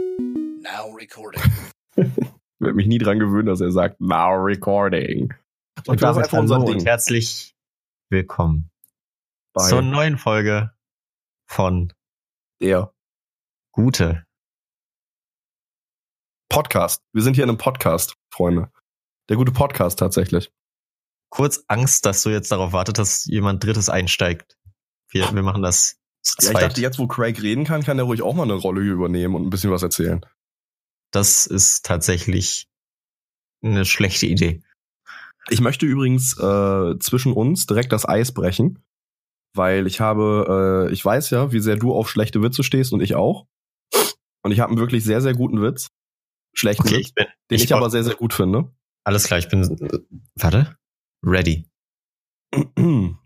Now recording. Ich werde mich nie dran gewöhnen, dass er sagt, now recording. Und das damit ist einfach unser hallo Ding. und herzlich willkommen Bei zur neuen Folge von der Gute. Podcast. Wir sind hier in einem Podcast, Freunde. Der gute Podcast tatsächlich. Kurz Angst, dass du jetzt darauf wartet, dass jemand Drittes einsteigt. Wir, wir machen das Ja, ich dachte, jetzt, wo Craig reden kann, kann er ruhig auch mal eine Rolle übernehmen und ein bisschen was erzählen. Das ist tatsächlich eine schlechte Idee. Ich möchte übrigens äh, zwischen uns direkt das Eis brechen, weil ich habe, äh, ich weiß ja, wie sehr du auf schlechte Witze stehst und ich auch. Und ich habe einen wirklich sehr, sehr guten Witz. Schlechten Okay, Witz, ich bin. den ich, ich aber sehr, sehr gut finde. Alles klar, ich bin. äh, Warte. Ready.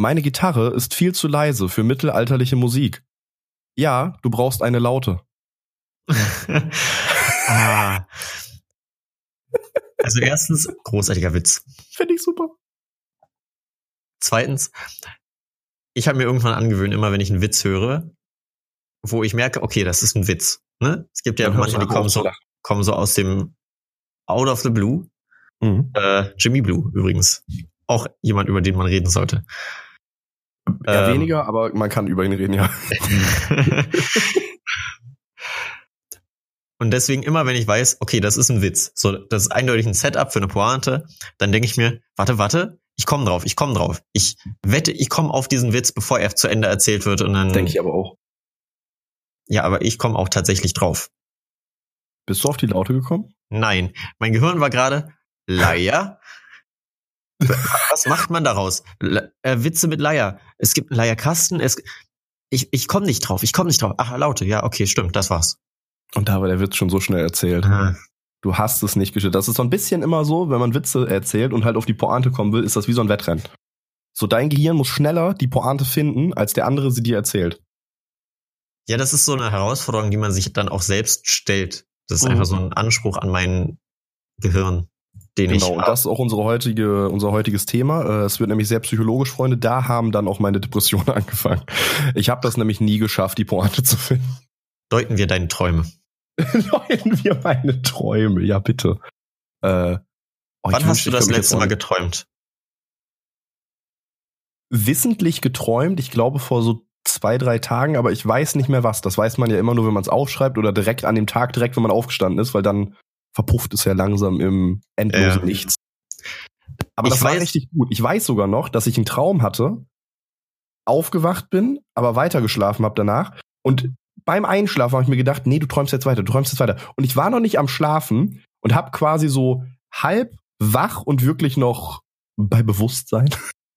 Meine Gitarre ist viel zu leise für mittelalterliche Musik. Ja, du brauchst eine Laute. ah. Also erstens, großartiger Witz. Finde ich super. Zweitens, ich habe mir irgendwann angewöhnt, immer wenn ich einen Witz höre, wo ich merke, okay, das ist ein Witz. Ne? Es gibt ja Dann manche, die kommen so, kommen so aus dem Out of the Blue. Mhm. Äh, Jimmy Blue übrigens. Auch jemand, über den man reden sollte. Ja, Ähm. weniger, aber man kann über ihn reden, ja. Und deswegen immer, wenn ich weiß, okay, das ist ein Witz, so das ist eindeutig ein Setup für eine Pointe, dann denke ich mir, warte, warte, ich komme drauf, ich komme drauf. Ich wette, ich komme auf diesen Witz, bevor er zu Ende erzählt wird und dann Denke ich aber auch. Ja, aber ich komme auch tatsächlich drauf. Bist du auf die Laute gekommen? Nein, mein Gehirn war gerade Leier. Was macht man daraus? Le äh, Witze mit Leier. Es gibt einen Leierkasten. Es ich ich komme nicht drauf. Ich komme nicht drauf. Ach, Laute. Ja, okay, stimmt. Das war's. Und da war der Witz schon so schnell erzählt. Ah, Du hast es nicht geschüttet. Das ist so ein bisschen immer so, wenn man Witze erzählt und halt auf die Pointe kommen will, ist das wie so ein Wettrennen. So dein Gehirn muss schneller die Pointe finden, als der andere sie dir erzählt. Ja, das ist so eine Herausforderung, die man sich dann auch selbst stellt. Das ist Mhm. einfach so ein Anspruch an mein Gehirn, den ich Genau, und das ist auch unsere heutige, unser heutiges Thema. Äh, Es wird nämlich sehr psychologisch, Freunde. Da haben dann auch meine Depressionen angefangen. Ich habe das nämlich nie geschafft, die Pointe zu finden. Deuten wir deine Träume. Leuten wir meine Träume, ja bitte. Äh, oh, ich Wann hast du das letzte Mal geträumt? wissentlich geträumt? Ich glaube vor so zwei, drei Tagen, aber ich weiß nicht mehr was. Das weiß man ja immer nur, wenn man es aufschreibt oder direkt an dem Tag, direkt, wenn man aufgestanden ist, weil dann verpufft es ja langsam im endlosen Ja. Nichts. Aber Ich das war richtig gut. Ich weiß sogar noch, dass ich einen Traum hatte, aufgewacht bin, aber weitergeschlafen habe danach. Und beim Einschlafen habe ich mir gedacht, nee, du träumst jetzt weiter, du träumst jetzt weiter. Und ich war noch nicht am Schlafen und habe quasi so halb wach und wirklich noch bei Bewusstsein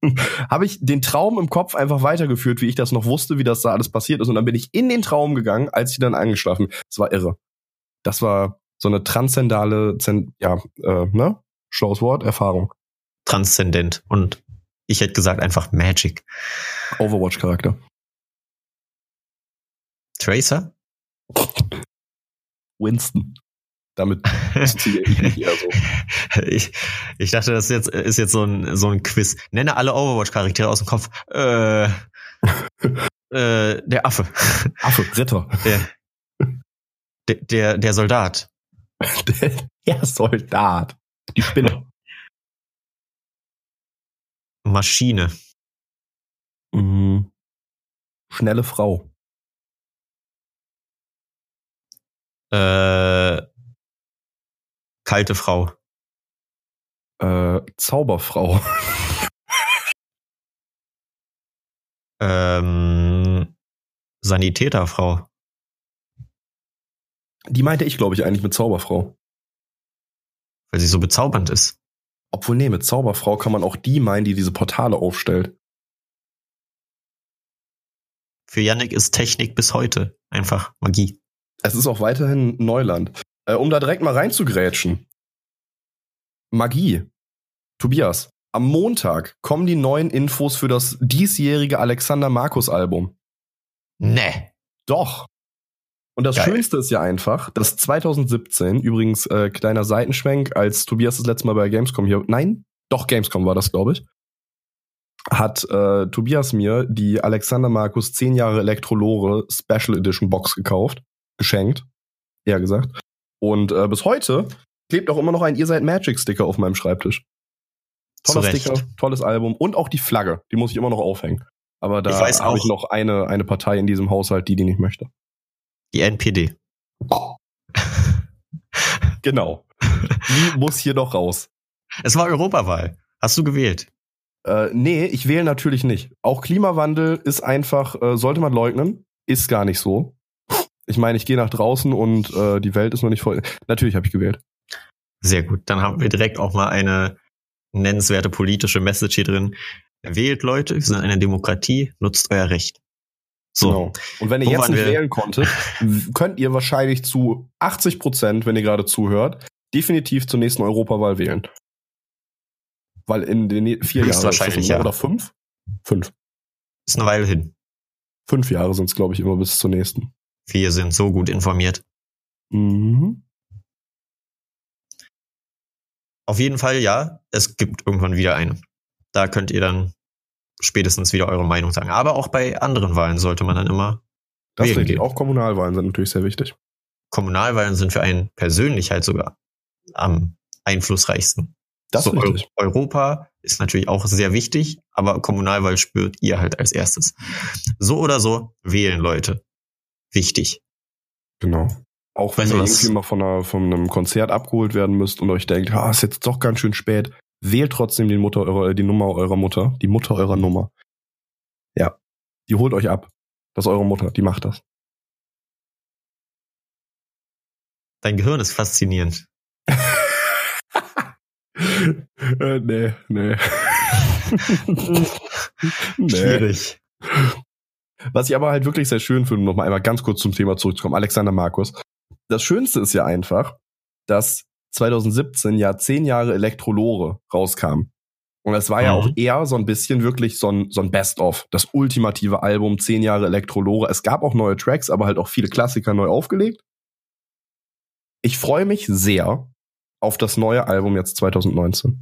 habe ich den Traum im Kopf einfach weitergeführt, wie ich das noch wusste, wie das da alles passiert ist. Und dann bin ich in den Traum gegangen, als ich dann eingeschlafen. bin. Das war irre. Das war so eine transzendale, Zen ja, äh, ne? Schlaues Wort, Erfahrung. Transzendent. Und ich hätte gesagt einfach Magic. Overwatch-Charakter. Tracer? Winston. Damit ich mich eher so. Ich, ich dachte, das ist jetzt, ist jetzt so ein, so ein Quiz. Nenne alle Overwatch-Charaktere aus dem Kopf. Äh, äh, der Affe. Affe, Ritter. Der, der, der Soldat. Der, Soldat. Die Spinne. Maschine. Mhm. Schnelle Frau. Äh, kalte Frau. Äh, Zauberfrau. Ähm, Sanitäterfrau. Die meinte ich, glaube ich, eigentlich mit Zauberfrau. Weil sie so bezaubernd ist. Obwohl, nee, mit Zauberfrau kann man auch die meinen, die diese Portale aufstellt. Für Yannick ist Technik bis heute einfach Magie. Es ist auch weiterhin Neuland. Äh, um da direkt mal reinzugrätschen. Magie. Tobias, am Montag kommen die neuen Infos für das diesjährige Alexander Markus Album. Nee. Doch. Und das Geil. Schönste ist ja einfach, dass 2017, übrigens äh, kleiner Seitenschwenk, als Tobias das letzte Mal bei Gamescom hier, nein, doch Gamescom war das, glaube ich, hat äh, Tobias mir die Alexander Markus 10 Jahre Elektrolore Special Edition Box gekauft. geschenkt, eher gesagt. Und äh, bis heute klebt auch immer noch ein Ihr seid Magic Sticker auf meinem Schreibtisch. Toller. Sticker, tolles Album und auch die Flagge, die muss ich immer noch aufhängen. Aber da habe ich auch. noch eine, eine Partei in diesem Haushalt, die die nicht möchte. Die NPD. Genau. Die muss hier noch raus. Es war Europawahl. Hast du gewählt? Äh, nee, ich wähle natürlich nicht. Auch Klimawandel ist einfach, äh, sollte man leugnen, ist gar nicht so. Ich meine, ich gehe nach draußen und äh, die Welt ist noch nicht voll. Natürlich habe ich gewählt. Sehr gut. Dann haben wir direkt auch mal eine nennenswerte politische Message hier drin. Wählt Leute, wir sind eine Demokratie, nutzt euer Recht. So. Genau. Und wenn ihr Wo jetzt nicht wir? wählen konntet, könnt ihr wahrscheinlich zu 80 Prozent, wenn ihr gerade zuhört, definitiv zur nächsten Europawahl wählen. Weil in den ne- vier Jahren Höchstwahrscheinlich, ja. oder fünf? Fünf. Ist eine Weile hin. Fünf Jahre sind es, glaube ich, immer bis zur nächsten. Wir sind so gut informiert. Mhm. Auf jeden Fall, ja, es gibt irgendwann wieder eine. Da könnt ihr dann spätestens wieder eure Meinung sagen. Aber auch bei anderen Wahlen sollte man dann immer. Das Wählen gehen. Auch Kommunalwahlen sind natürlich sehr wichtig. Kommunalwahlen sind für einen persönlich halt sogar am einflussreichsten. Das so, ist richtig. Eu- Europa ist natürlich auch sehr wichtig, aber Kommunalwahl spürt ihr halt als erstes. So oder so, wählen Leute. Wichtig. Genau. Auch wenn Also ihr irgendwie mal von, einer, von einem Konzert abgeholt werden müsst und euch denkt, ah, ist jetzt doch ganz schön spät, wählt trotzdem die Mutter eurer, die Nummer eurer Mutter, die Mutter eurer Nummer. Ja. Die holt euch ab. Das ist eure Mutter, die macht das. Dein Gehirn ist faszinierend. äh, nee, nee. nee. Schwierig. Was ich aber halt wirklich sehr schön finde, um noch mal einmal ganz kurz zum Thema zurückzukommen, Alexander Markus. Das Schönste ist ja einfach, dass 2017 ja zehn Jahre Elektrolore rauskam. Und das war ja Mhm. auch eher so ein bisschen wirklich so ein, so ein Best-of, das ultimative Album, zehn Jahre Elektrolore. Es gab auch neue Tracks, aber halt auch viele Klassiker neu aufgelegt. Ich freue mich sehr auf das neue Album jetzt 2019,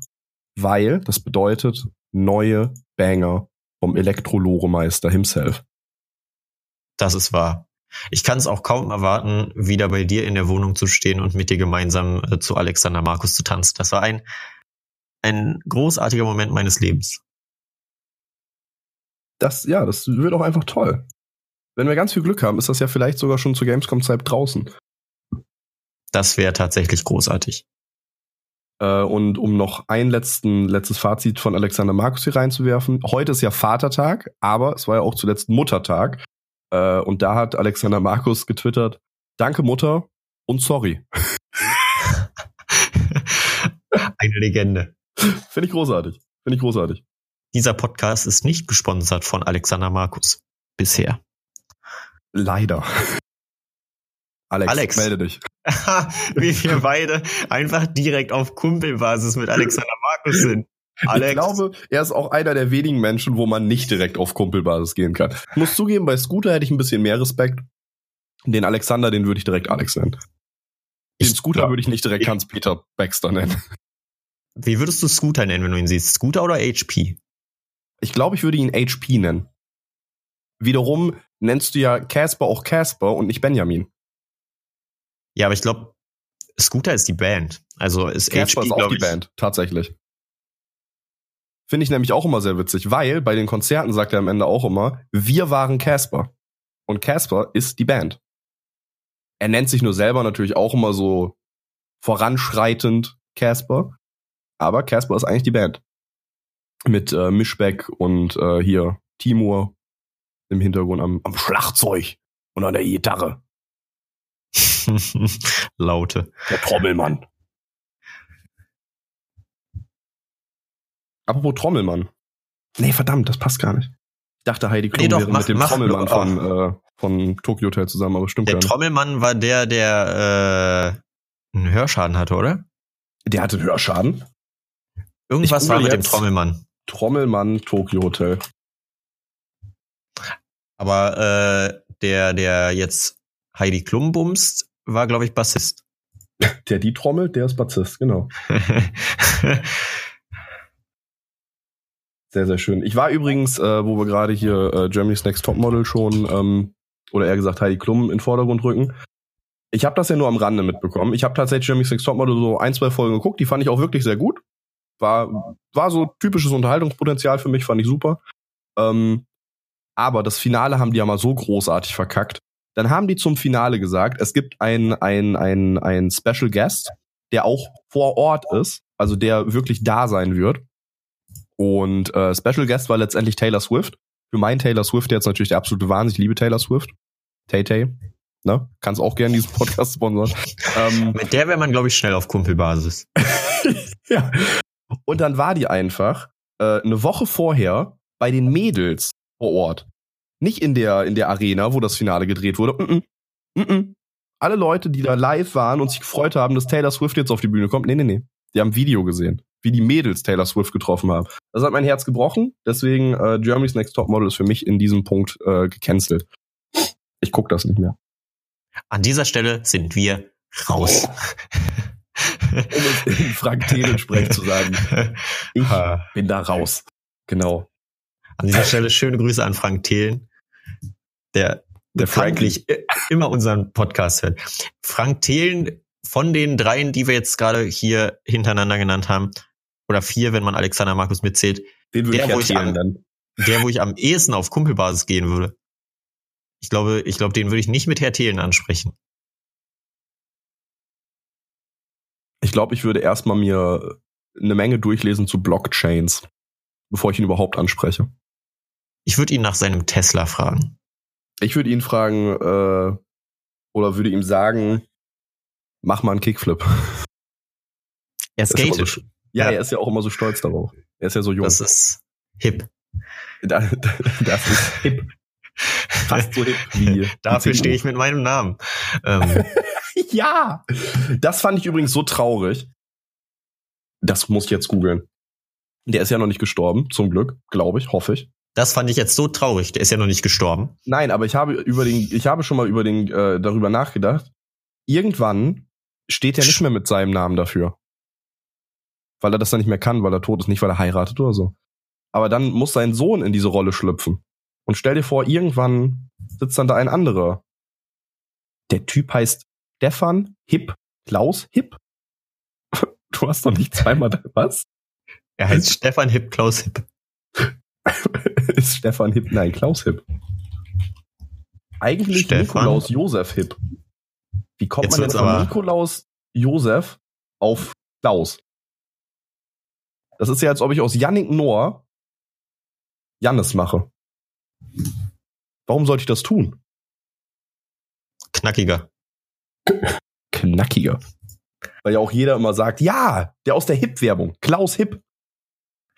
weil das bedeutet neue Banger vom Elektrolore-Meister himself. Das ist wahr. Ich kann es auch kaum erwarten, wieder bei dir in der Wohnung zu stehen und mit dir gemeinsam äh, zu Alexander Markus zu tanzen. Das war ein, ein großartiger Moment meines Lebens. Das, ja, das wird auch einfach toll. Wenn wir ganz viel Glück haben, ist das ja vielleicht sogar schon zur Gamescom-Zeit draußen. Das wäre tatsächlich großartig. Äh, und um noch ein letzten, letztes Fazit von Alexander Markus hier reinzuwerfen. Heute ist ja Vatertag, aber es war ja auch zuletzt Muttertag. Äh, und da hat Alexander Markus getwittert, danke Mutter und sorry. Eine Legende. Finde ich großartig. Finde ich großartig. Dieser Podcast ist nicht gesponsert von Alexander Markus. Bisher. Leider. Alex, Alex. melde dich. Wie wir beide einfach direkt auf Kumpelbasis mit Alexander Markus sind. Alex, Ich glaube, er ist auch einer der wenigen Menschen, wo man nicht direkt auf Kumpelbasis gehen kann. Ich muss zugeben, bei Scooter hätte ich ein bisschen mehr Respekt. Den Alexander, den würde ich direkt Alex nennen. Den Ich Scooter würde ich nicht direkt Hans-Peter Baxter nennen. wie würdest du Scooter nennen, wenn du ihn siehst? Scooter oder HP? Ich glaube, ich würde ihn HP nennen. Wiederum nennst du ja Casper auch Casper und nicht Benjamin. Ja, aber ich glaube, Scooter ist die Band. Also ist Casper HP, ist auch die ich. Band, tatsächlich. Finde ich nämlich auch immer sehr witzig, weil bei den Konzerten sagt er am Ende auch immer, wir waren Casper. Und Casper ist die Band. Er nennt sich nur selber natürlich auch immer so voranschreitend Casper. Aber Casper ist eigentlich die Band. Mit äh, Mischbeck und äh, hier Timur im Hintergrund am, am Schlagzeug und an der Gitarre. Laute. Der Trommelmann. Apropos Trommelmann. Nee, verdammt, das passt gar nicht. Ich dachte, Heidi Klum Nee, doch, wäre mach- mit dem mach- Trommelmann oh. von, äh, von Tokyo Hotel zusammen, aber stimmt Der gar nicht. Trommelmann war der, der äh, einen Hörschaden hatte, oder? Der hatte einen Hörschaden. Irgendwas war mit dem. Trommelmann. Trommelmann Tokyo Hotel. Aber äh, der, der jetzt Heidi Klum bumst, war, glaube ich, Bassist. Der die trommelt, der ist Bassist, genau. Sehr, sehr schön. Ich war übrigens, äh, wo wir gerade hier äh, Germany's Next Topmodel schon, ähm, oder eher gesagt Heidi Klum in Vordergrund rücken, Ich habe das ja nur am Rande mitbekommen. Ich habe tatsächlich Jeremy Sex Topmodel so ein, zwei Folgen geguckt. Die fand ich auch wirklich sehr gut. War, war so typisches Unterhaltungspotenzial für mich, fand ich super. Ähm, aber das Finale haben die ja mal so großartig verkackt. Dann haben die zum Finale gesagt, es gibt ein, ein, ein, ein Special Guest, der auch vor Ort ist, also der wirklich da sein wird. Und äh, Special Guest war letztendlich Taylor Swift. Für meinen Taylor Swift jetzt natürlich der absolute Wahnsinn. Ich liebe Taylor Swift. Tay Tay. Ne? Kannst auch gerne diesen Podcast sponsern. ähm, Mit der wäre man, glaube ich, schnell auf Kumpelbasis. ja. Und dann war die einfach äh, eine Woche vorher bei den Mädels vor Ort. Nicht in der, in der Arena, wo das Finale gedreht wurde. Mm -mm. Mm -mm. Alle Leute, die da live waren und sich gefreut haben, dass Taylor Swift jetzt auf die Bühne kommt. Nee, nee, nee. Die haben ein Video gesehen, wie die Mädels Taylor Swift getroffen haben. Das hat mein Herz gebrochen. Deswegen äh, Germany's Next Top Model ist für mich in diesem Punkt äh, gecancelt. Ich guck das nicht mehr. An dieser Stelle sind wir raus. um es in Frank Thelen-Sprech zu sagen. Ich bin da raus. Genau. An dieser Stelle schöne Grüße an Frank Thelen, der Der Frank. bekanntlich i- immer unseren Podcast hört. Frank Thelen von den dreien, die wir jetzt gerade hier hintereinander genannt haben, oder vier, wenn man Alexander Markus mitzählt, Den würde Der, ich wo ich an- dann. der, wo ich am ehesten auf Kumpelbasis gehen würde. Ich glaube, ich glaube, den würde ich nicht mit Herr Thelen ansprechen. Ich glaube, ich würde erstmal mir eine Menge durchlesen zu Blockchains, bevor ich ihn überhaupt anspreche. Ich würde ihn nach seinem Tesla fragen. Ich würde ihn fragen, äh, oder würde ihm sagen, mach mal einen Kickflip. Er skatet. So, ja, er ist ja auch immer so stolz darauf. Er ist ja so jung. Das ist hip. Da- da- das ist hip. Fast so hip wie. Dafür stehe ich mit meinem Namen. Ähm, Ja! Das fand ich übrigens so traurig. Das muss ich jetzt googeln. Der ist ja noch nicht gestorben, zum Glück, glaube ich, hoffe ich. das fand ich jetzt so traurig. Der ist ja noch nicht gestorben. Nein, aber ich habe über den, ich habe schon mal über den, äh, darüber nachgedacht. Irgendwann steht er nicht mehr mit seinem Namen dafür. Weil er das dann nicht mehr kann, weil er tot ist, nicht weil er heiratet oder so. Aber dann muss sein Sohn in diese Rolle schlüpfen. Und stell dir vor, irgendwann sitzt dann da ein anderer. Der Typ heißt Stefan Hipp, Klaus Hipp. Du hast doch nicht zweimal, was? Er heißt Stefan Hip Klaus Hip. ist Stefan Hipp, nein, Klaus Hipp. Eigentlich Stefan? Nikolaus Josef Hipp. Wie kommt Jetzt man denn von Nikolaus Josef auf Klaus? Das ist ja, als ob ich aus Yannick Noah Jannis mache. Warum sollte ich das tun? Knackiger. Knackiger. Weil ja auch jeder immer sagt, ja, der aus der Hip-Werbung, Klaus Hipp.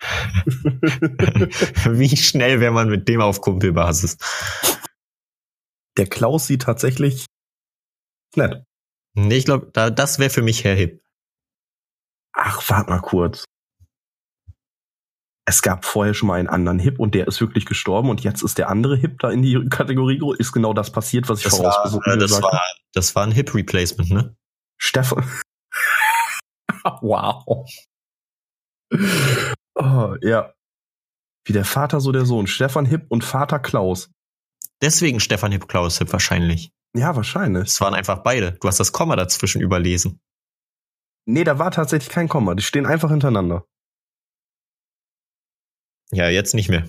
Wie schnell wäre man mit dem auf Kumpelbasis? Der Klaus sieht tatsächlich nett. Nee, ich glaube, da, das wäre für mich Herr Hip. Ach, warte mal kurz. Es gab vorher schon mal einen anderen Hip und der ist wirklich gestorben und jetzt ist der andere Hip da in die Kategorie. Ist genau das passiert, was ich Das war, vorausgesucht äh, das war, habe. das war ein Hip Replacement, ne? Stefan. wow. Oh, ja. Wie der Vater, so der Sohn. Stefan Hip und Vater Klaus. Deswegen Stefan Hip Klaus Hip wahrscheinlich. Ja, wahrscheinlich. Es waren einfach beide. Du hast das Komma dazwischen überlesen. Nee, da war tatsächlich kein Komma. Die stehen einfach hintereinander. Ja, jetzt nicht mehr.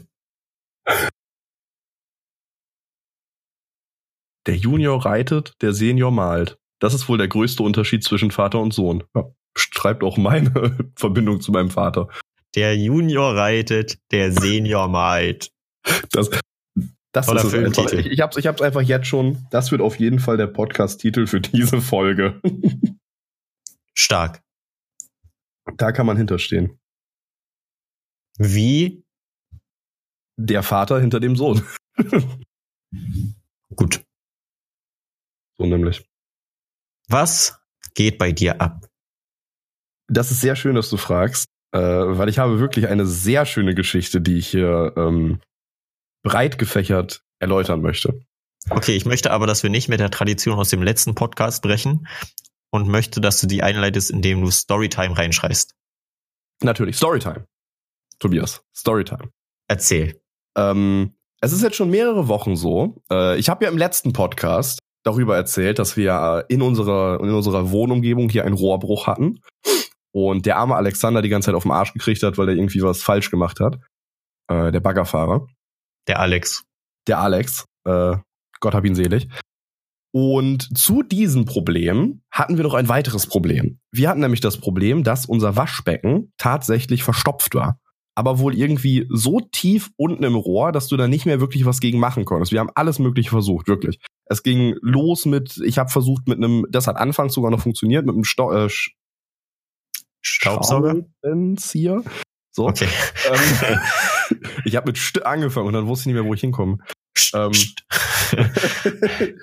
Der Junior reitet, der Senior malt. Das ist wohl der größte Unterschied zwischen Vater und Sohn. Ja, beschreibt auch meine Verbindung zu meinem Vater. Der Junior reitet, der Senior malt. Das, das Toller ist einfach. Filmtitel. Ich, ich hab's, ich hab's einfach jetzt schon. Das wird auf jeden Fall der Podcast-Titel für diese Folge. Stark. da kann man hinterstehen. Wie? Der Vater hinter dem Sohn. Gut. So nämlich. Was geht bei dir ab? Das ist sehr schön, dass du fragst, äh, weil ich habe wirklich eine sehr schöne Geschichte, die ich hier ähm, breit gefächert erläutern möchte. Okay, ich möchte aber, dass wir nicht mit der Tradition aus dem letzten Podcast brechen und möchte, dass du die einleitest, indem du Storytime reinschreist. Natürlich, Storytime. Tobias, Storytime. Erzähl. Ähm, es ist jetzt schon mehrere Wochen so. Äh, ich habe ja im letzten Podcast darüber erzählt, dass wir in unserer, in unserer Wohnumgebung hier einen Rohrbruch hatten und der arme Alexander die ganze Zeit auf den Arsch gekriegt hat, weil er irgendwie was falsch gemacht hat. Äh, der Baggerfahrer. Der Alex. Der Alex. Äh, Gott hab ihn selig. Und zu diesem Problem hatten wir noch ein weiteres Problem. Wir hatten nämlich das Problem, dass unser Waschbecken tatsächlich verstopft war. Aber wohl irgendwie so tief unten im Rohr, dass du da nicht mehr wirklich was gegen machen konntest. Wir haben alles Mögliche versucht, wirklich. Es ging los mit, ich habe versucht mit einem, das hat anfangs sogar noch funktioniert, mit einem Sto äh, Staubsauger? Schraubenzieher. So. Okay. Ähm, ich habe mit St angefangen und dann wusste ich nicht mehr, wo ich hinkomme. Ähm,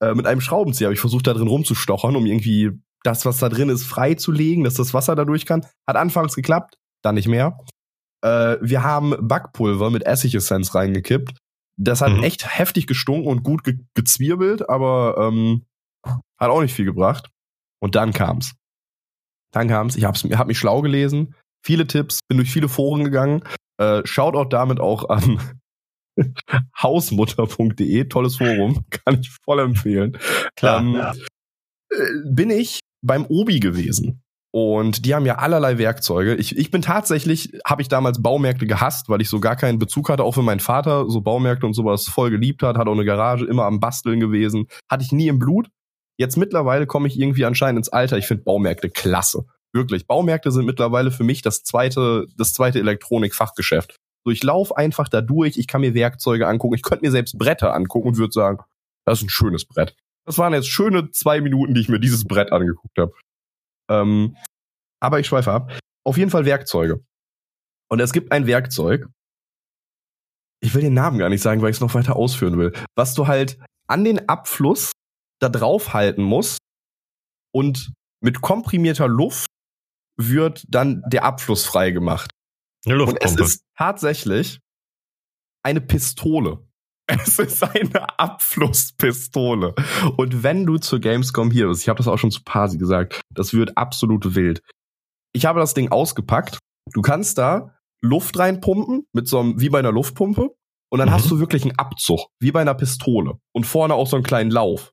äh, mit einem Schraubenzieher habe ich versucht, da drin rumzustochern, um irgendwie das, was da drin ist, freizulegen, dass das Wasser da durch kann. Hat anfangs geklappt, dann nicht mehr. Äh, wir haben Backpulver mit Essigessenz reingekippt. Das hat Mhm. echt heftig gestunken und gut ge gezwirbelt, aber ähm, hat auch nicht viel gebracht. Und dann kam's. Dann kam's. Ich hab's, hab mich schlau gelesen, viele Tipps, bin durch viele Foren gegangen. Äh, Shoutout damit auch an hausmutter.de, tolles Forum, kann ich voll empfehlen. Klar. Ähm, ja. äh, bin ich beim Obi gewesen. Und die haben ja allerlei Werkzeuge. Ich, ich bin tatsächlich, habe ich damals Baumärkte gehasst, weil ich so gar keinen Bezug hatte, auch wenn mein Vater so Baumärkte und sowas voll geliebt hat, hat auch eine Garage, immer am Basteln gewesen. Hatte ich nie im Blut. Jetzt mittlerweile komme ich irgendwie anscheinend ins Alter. Ich finde Baumärkte klasse. Wirklich. Baumärkte sind mittlerweile für mich das zweite, das zweite Elektronikfachgeschäft. So, ich laufe einfach da durch, ich kann mir Werkzeuge angucken, ich könnte mir selbst Bretter angucken und würde sagen, das ist ein schönes Brett. Das waren jetzt schöne zwei Minuten, die ich mir dieses Brett angeguckt habe. Ähm, aber ich schweife ab. Auf jeden Fall Werkzeuge. Und es gibt ein Werkzeug. Ich will den Namen gar nicht sagen, weil ich es noch weiter ausführen will. Was du halt an den Abfluss da drauf halten musst und mit komprimierter Luft wird dann der Abfluss frei gemacht. Eine Und es Luftpumpe. ist tatsächlich eine Pistole. Es ist eine Abflusspistole. Und wenn du zur Gamescom hier bist, ich habe das auch schon zu Pasi gesagt, das wird absolut wild. Ich habe das Ding ausgepackt. Du kannst da Luft reinpumpen mit so einem, wie bei einer Luftpumpe. Und dann Mhm. hast du wirklich einen Abzug, wie bei einer Pistole. Und vorne auch so einen kleinen Lauf.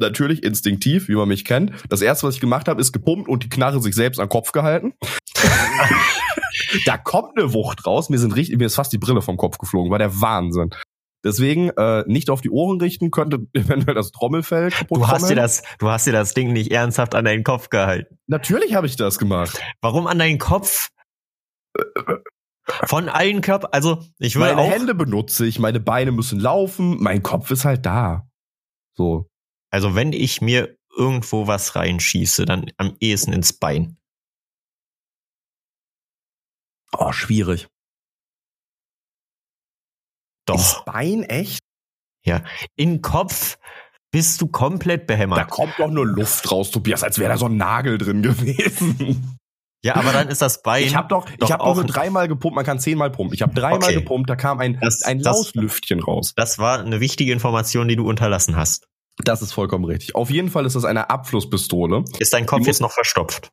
Natürlich instinktiv, wie man mich kennt. Das erste, was ich gemacht habe, ist gepumpt und die Knarre sich selbst an den Kopf gehalten. da kommt eine Wucht raus. Mir sind richtig, mir ist fast die Brille vom Kopf geflogen. War der Wahnsinn. Deswegen äh, nicht auf die Ohren richten, könnte eventuell das Trommelfell kaputt Du hast dir das, du hast dir das Ding nicht ernsthaft an deinen Kopf gehalten. Natürlich habe ich das gemacht. Warum an deinen Kopf? Von allen Körper, also ich würde Meine auch, Hände benutze ich, meine Beine müssen laufen, mein Kopf ist halt da. So. also wenn ich mir irgendwo was reinschieße, dann am ehesten ins Bein. Oh, schwierig. Doch. Ins Bein echt? In den Kopf bist du komplett Da behämmert. kommt doch nur Luft raus, Tobias, als wäre da so ein Nagel drin gewesen. Ja, aber dann ist das Bein. Ich habe doch, Doch ich habe auch- nur dreimal gepumpt, man kann zehnmal pumpen. Ich habe dreimal Okay. gepumpt, da kam ein, Das- ein Lauslüftchen raus. Das war eine wichtige Information, die du unterlassen hast. Das ist vollkommen richtig. Auf jeden Fall ist das eine Abflusspistole. Ist dein Kopf Die jetzt noch verstopft?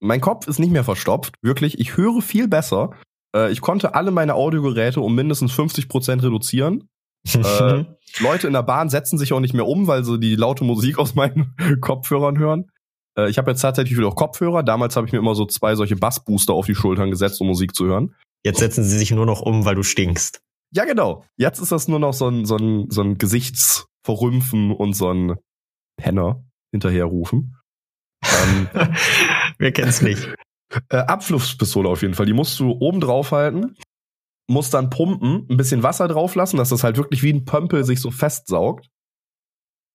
Mein Kopf ist nicht mehr verstopft, wirklich. Ich höre viel besser. Äh, ich konnte alle meine Audiogeräte um mindestens 50% reduzieren. Äh, Leute in der Bahn setzen sich auch nicht mehr um, weil sie die laute Musik aus meinen Kopfhörern hören. Äh, ich habe jetzt tatsächlich wieder auch Kopfhörer. Damals habe ich mir immer so zwei solche Bassbooster auf die Schultern gesetzt, um Musik zu hören. Jetzt setzen sie sich nur noch um, weil du stinkst. Ja, genau. Jetzt ist das nur noch so ein, so ein, so ein Gesichtsverrümpfen und so ein Penner hinterherrufen. Ähm, Wer kennt's nicht? Äh, Abflusspistole auf jeden Fall. Die musst du oben drauf halten, musst dann pumpen, ein bisschen Wasser drauf lassen, dass das halt wirklich wie ein Pömpel sich so festsaugt.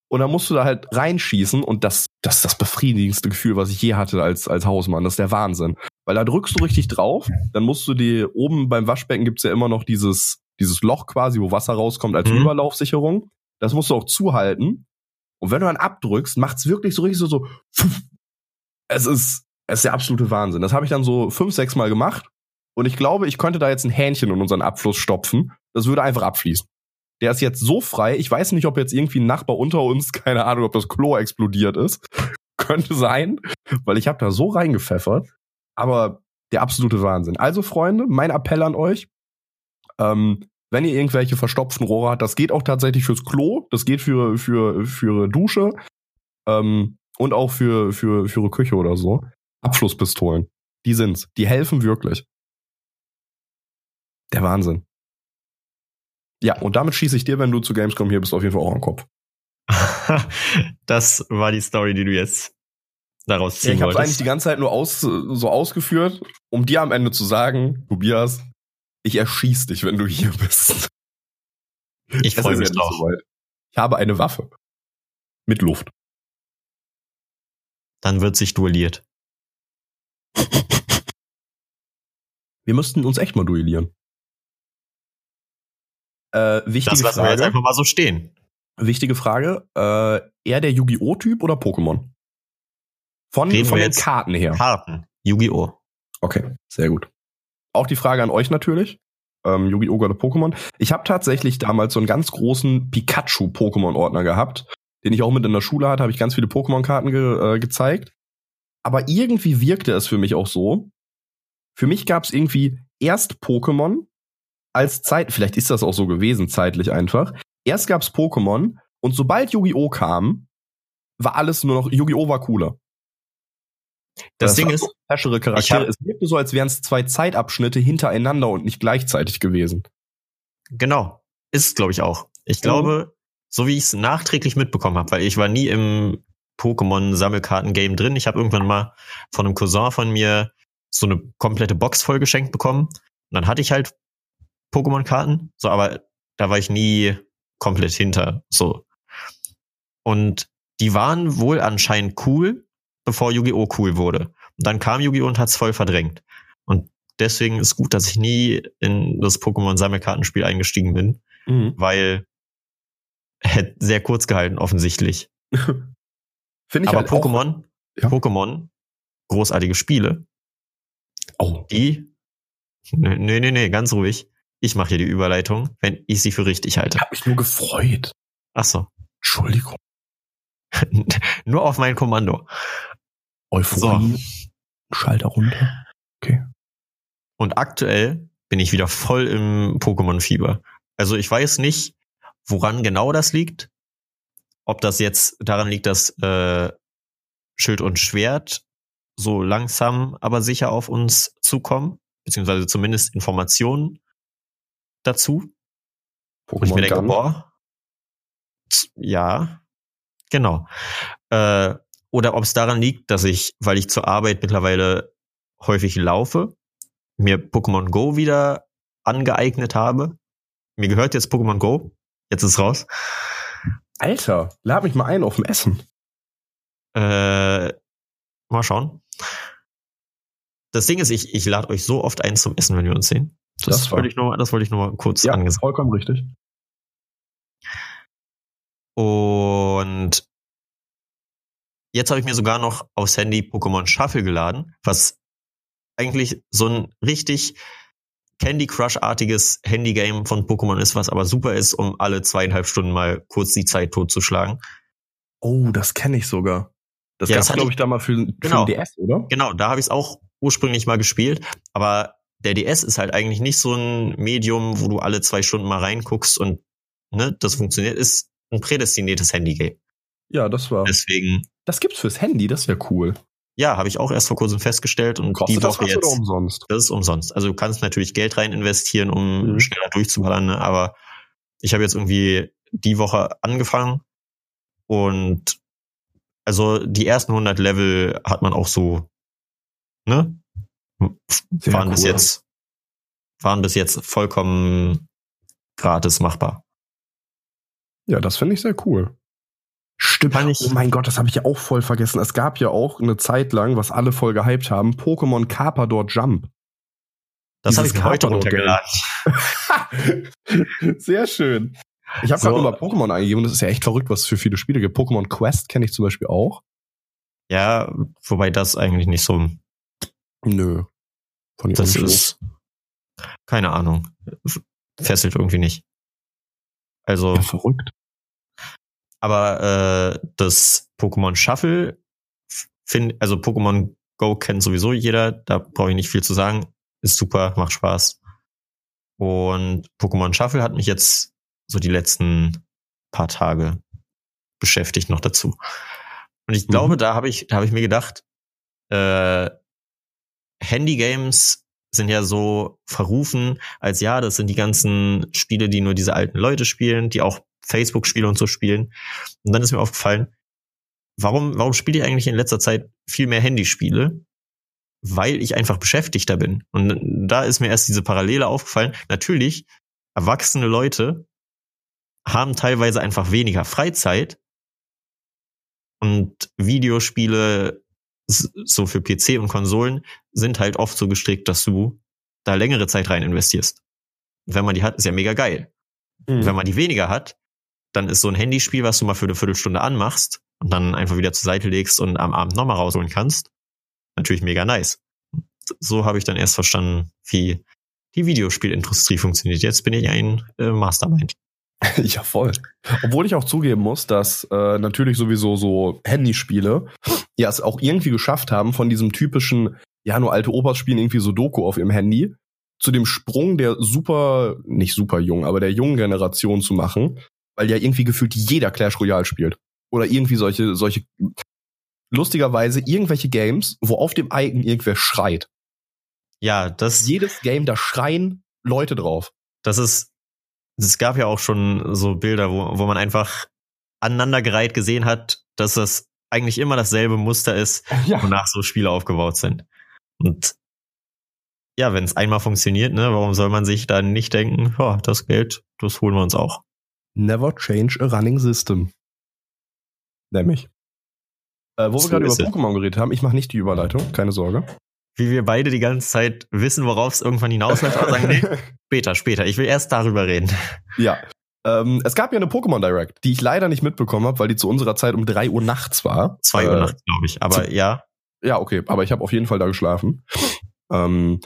Und dann musst du da halt reinschießen und das, das ist das befriedigendste Gefühl, was ich je hatte als, als Hausmann. Das ist der Wahnsinn. Weil da drückst du richtig drauf, dann musst du die, oben beim Waschbecken gibt's ja immer noch dieses, dieses Loch quasi, wo Wasser rauskommt als Mhm. Überlaufsicherung. Das musst du auch zuhalten. Und wenn du dann abdrückst, macht's wirklich so richtig so, so, es ist, es ist der absolute Wahnsinn. Das habe ich dann so fünf, sechs Mal gemacht. Und ich glaube, ich könnte da jetzt ein Hähnchen in unseren Abfluss stopfen. Das würde einfach abfließen. Der ist jetzt so frei. Ich weiß nicht, ob jetzt irgendwie ein Nachbar unter uns, keine Ahnung, ob das Klo explodiert ist. Könnte sein, weil ich habe da so reingepfeffert. Aber der absolute Wahnsinn. Also, Freunde, mein Appell an euch. Ähm, wenn ihr irgendwelche verstopften Rohre habt, das geht auch tatsächlich fürs Klo, das geht für, für, für Dusche ähm, und auch für, für, für Küche oder so. Abflusspistolen. Die sind's. Die helfen wirklich. Der Wahnsinn. Ja, und damit schieße ich dir, wenn du zu Gamescom hier bist, auf jeden Fall auch am Kopf. das war die Story, die du jetzt daraus ziehen ja, ich habe eigentlich die ganze Zeit nur aus, so ausgeführt, um dir am Ende zu sagen, Tobias, ich erschieß dich, wenn du hier bist. ich freue mich drauf. so. Ich habe eine Waffe. Mit Luft. Dann wird sich duelliert. Wir müssten uns echt mal duellieren. Äh, wichtige Das lassen wir jetzt Frage. einfach mal so stehen. Wichtige Frage. Äh, eher der Yu-Gi-Oh! Typ oder Pokémon? Von, Reden von den Karten her. Karten. Yu-Gi-Oh! Okay, sehr gut. Auch die Frage an euch natürlich. Ähm, Yu-Gi-Oh! oder Pokémon. Ich habe tatsächlich damals so einen ganz großen Pikachu-Pokémon-Ordner gehabt, den ich auch mit in der Schule hatte, habe ich ganz viele Pokémon-Karten ge äh, gezeigt. Aber irgendwie wirkte es für mich auch so. Für mich gab es irgendwie erst Pokémon als Zeit, vielleicht ist das auch so gewesen, zeitlich einfach. Erst gab es Pokémon und sobald Yu-Gi-Oh! kam, war alles nur noch, Yu-Gi-Oh! war cooler. Das Ding war ist, Ich Charaktere. hab- Es wirkte so, als wären es zwei Zeitabschnitte hintereinander und nicht gleichzeitig gewesen. genau, ist glaube ich auch. Ich Mhm. glaube, so wie ich es nachträglich mitbekommen habe, weil ich war nie im Pokémon-Sammelkarten-Game drin. Ich habe irgendwann mal von einem Cousin von mir so eine komplette Box voll geschenkt bekommen. Und dann hatte ich halt Pokémon-Karten, so, aber da war ich nie komplett hinter, so. Und die waren wohl anscheinend cool, bevor Yu-Gi-Oh! cool wurde. Und dann kam Yu-Gi-Oh! und hat's voll verdrängt. Und deswegen ist gut, dass ich nie in das Pokémon-Sammelkartenspiel eingestiegen bin, weil hätte sehr kurz gehalten, offensichtlich. Finde ich Aber halt Pokémon, Ja. Pokémon, großartige Spiele, Oh, die, nee, nee, nee, ganz ruhig. Ich mache hier die Überleitung, wenn ich sie für richtig halte. ich habe mich nur gefreut. Ach so. Entschuldigung. Nur auf mein Kommando. Euphorie. Schalter runter. Und aktuell bin ich wieder voll im Pokémon-Fieber. Also ich weiß nicht, woran genau das liegt. Ob das jetzt daran liegt, dass äh, Schild und Schwert so langsam, aber sicher auf uns zukommen, beziehungsweise zumindest Informationen dazu. Und ich mir denke, boah, ja, genau. Äh, oder ob es daran liegt, dass ich, weil ich zur Arbeit mittlerweile häufig laufe, mir Pokémon Go wieder angeeignet habe. Mir gehört jetzt Pokémon Go. Jetzt ist es raus. Alter, lad mich mal ein auf dem Essen. Äh, mal schauen. Das Ding ist, ich, ich lade euch so oft ein zum Essen, wenn wir uns sehen. Das, Das wollte ich nur, das wollte ich nur mal kurz Ja, angesagt. vollkommen richtig. Und jetzt habe ich mir sogar noch aufs Handy Pokémon Shuffle geladen, was eigentlich so ein richtig Candy Crush-artiges Handygame von Pokémon ist, was aber super ist, um alle zweieinhalb Stunden mal kurz die Zeit totzuschlagen. Oh, das kenne ich sogar. Das Ja, das hatte glaube ich- da mal für, für Genau. den DS, oder? Genau, da habe ich es auch ursprünglich mal gespielt, aber der DS ist halt eigentlich nicht so ein Medium, wo du alle zwei Stunden mal reinguckst und ne, das funktioniert, ist ein prädestiniertes Handygame. Ja, das war. Deswegen, Das gibt's fürs Handy, das ja cool. Ja, habe ich auch erst vor kurzem festgestellt und Kostet die das Woche oder jetzt. umsonst? Das ist umsonst. Also du kannst natürlich Geld rein investieren, um Mhm. schneller durchzuballern, ne? aber ich habe jetzt irgendwie die Woche angefangen und also die ersten 100 Level hat man auch so, ne? Sehr waren bis cool. jetzt waren bis jetzt vollkommen gratis machbar. Ja, das finde ich sehr cool. Stimmt. Kann ich- oh mein Gott, das habe ich ja auch voll vergessen. Es gab ja auch eine Zeit lang, was alle voll gehypt haben, Pokémon Carpador Jump. Das habe ich heute runtergeladen. Sehr schön. Ich habe So. gerade mal Pokémon eingegeben und das ist ja echt verrückt, was es für viele Spiele gibt. Pokémon Quest kenne ich zum Beispiel auch. Ja, wobei das eigentlich nicht so, Nö. Von das ist, keine Ahnung, fesselt irgendwie nicht. Also, ja, verrückt. Aber äh, das Pokémon Shuffle, find, also Pokémon Go kennt sowieso jeder, da brauche ich nicht viel zu sagen. Ist super, macht Spaß. Und Pokémon Shuffle hat mich jetzt so die letzten paar Tage beschäftigt noch dazu. Und ich glaube, Mhm. da habe ich, habe ich mir gedacht, äh, Handy-Games sind ja so verrufen, als ja, das sind die ganzen Spiele, die nur diese alten Leute spielen, die auch Facebook-Spiele und so spielen. Und dann ist mir aufgefallen, warum, warum spiele ich eigentlich in letzter Zeit viel mehr Handyspiele? Weil ich einfach beschäftigter bin. Und da ist mir erst diese Parallele aufgefallen. Natürlich, erwachsene Leute haben teilweise einfach weniger Freizeit und Videospiele so für PC und Konsolen sind halt oft so gestrickt, dass du da längere Zeit rein investierst. Und wenn man die hat, ist ja mega geil. Mhm. Wenn man die weniger hat, dann ist so ein Handyspiel, was du mal für eine Viertelstunde anmachst und dann einfach wieder zur Seite legst und am Abend nochmal rausholen kannst, natürlich mega nice. So habe ich dann erst verstanden, wie die Videospielindustrie funktioniert. Jetzt bin ich ein äh, Mastermind. Ja, voll. Obwohl ich auch zugeben muss, dass äh, natürlich sowieso so Handyspiele ja es auch irgendwie geschafft haben, von diesem typischen, ja, nur alte Opas spielen irgendwie so Doku auf ihrem Handy, zu dem Sprung der super, nicht super jung, aber der jungen Generation zu machen, weil ja irgendwie gefühlt jeder Clash Royale spielt. Oder irgendwie solche, solche, lustigerweise irgendwelche Games, wo auf dem Icon irgendwer schreit. Ja, das, Jedes Game, da schreien Leute drauf. das ist, es gab ja auch schon so Bilder, wo, wo man einfach aneinandergereiht gesehen hat, dass das eigentlich immer dasselbe Muster ist, Ja. wonach so Spiele aufgebaut sind. Und ja, wenn es einmal funktioniert, ne, warum soll man sich dann nicht denken, ja, das Geld, das holen wir uns auch. Never change a running system. Nämlich. Äh, wo So wir gerade über. Pokémon geredet haben, ich mache nicht die Überleitung, keine Sorge. Wie wir beide die ganze Zeit wissen, worauf es irgendwann hinausläuft, aber sagen, nee, später, später. Ich will erst darüber reden. ja. Ähm, es gab ja eine Pokémon Direct, die ich leider nicht mitbekommen habe, weil die zu unserer Zeit um 3 Uhr nachts war. Zwei Uhr Äh, nachts, glaube ich. Aber zu- ja, Ja, okay, aber ich habe auf jeden Fall da geschlafen. ähm,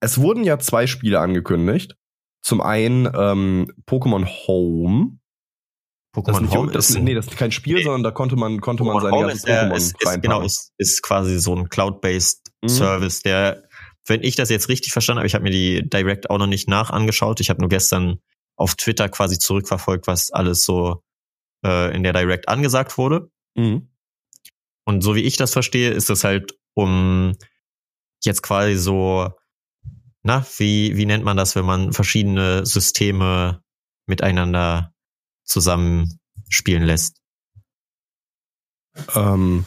es wurden ja zwei Spiele angekündigt. Zum einen ähm, Pokémon Home. Das Pokémon nicht, Home das, ist nee, das ist kein Spiel, Nee. sondern da konnte man, konnte man Pokémon seine Home ganzen der, Pokémon ist, ist, genau, ist, ist quasi so ein Cloud-based Mhm. Service, der, wenn ich das jetzt richtig verstanden habe, ich habe mir die Direct auch noch nicht nach angeschaut. Ich habe nur gestern auf Twitter quasi zurückverfolgt, was alles so äh, in der Direct angesagt wurde. Mhm. Und so wie ich das verstehe, ist das halt um jetzt quasi so, na, wie, wie nennt man das, wenn man verschiedene Systeme miteinander zusammenspielen lässt? Ähm,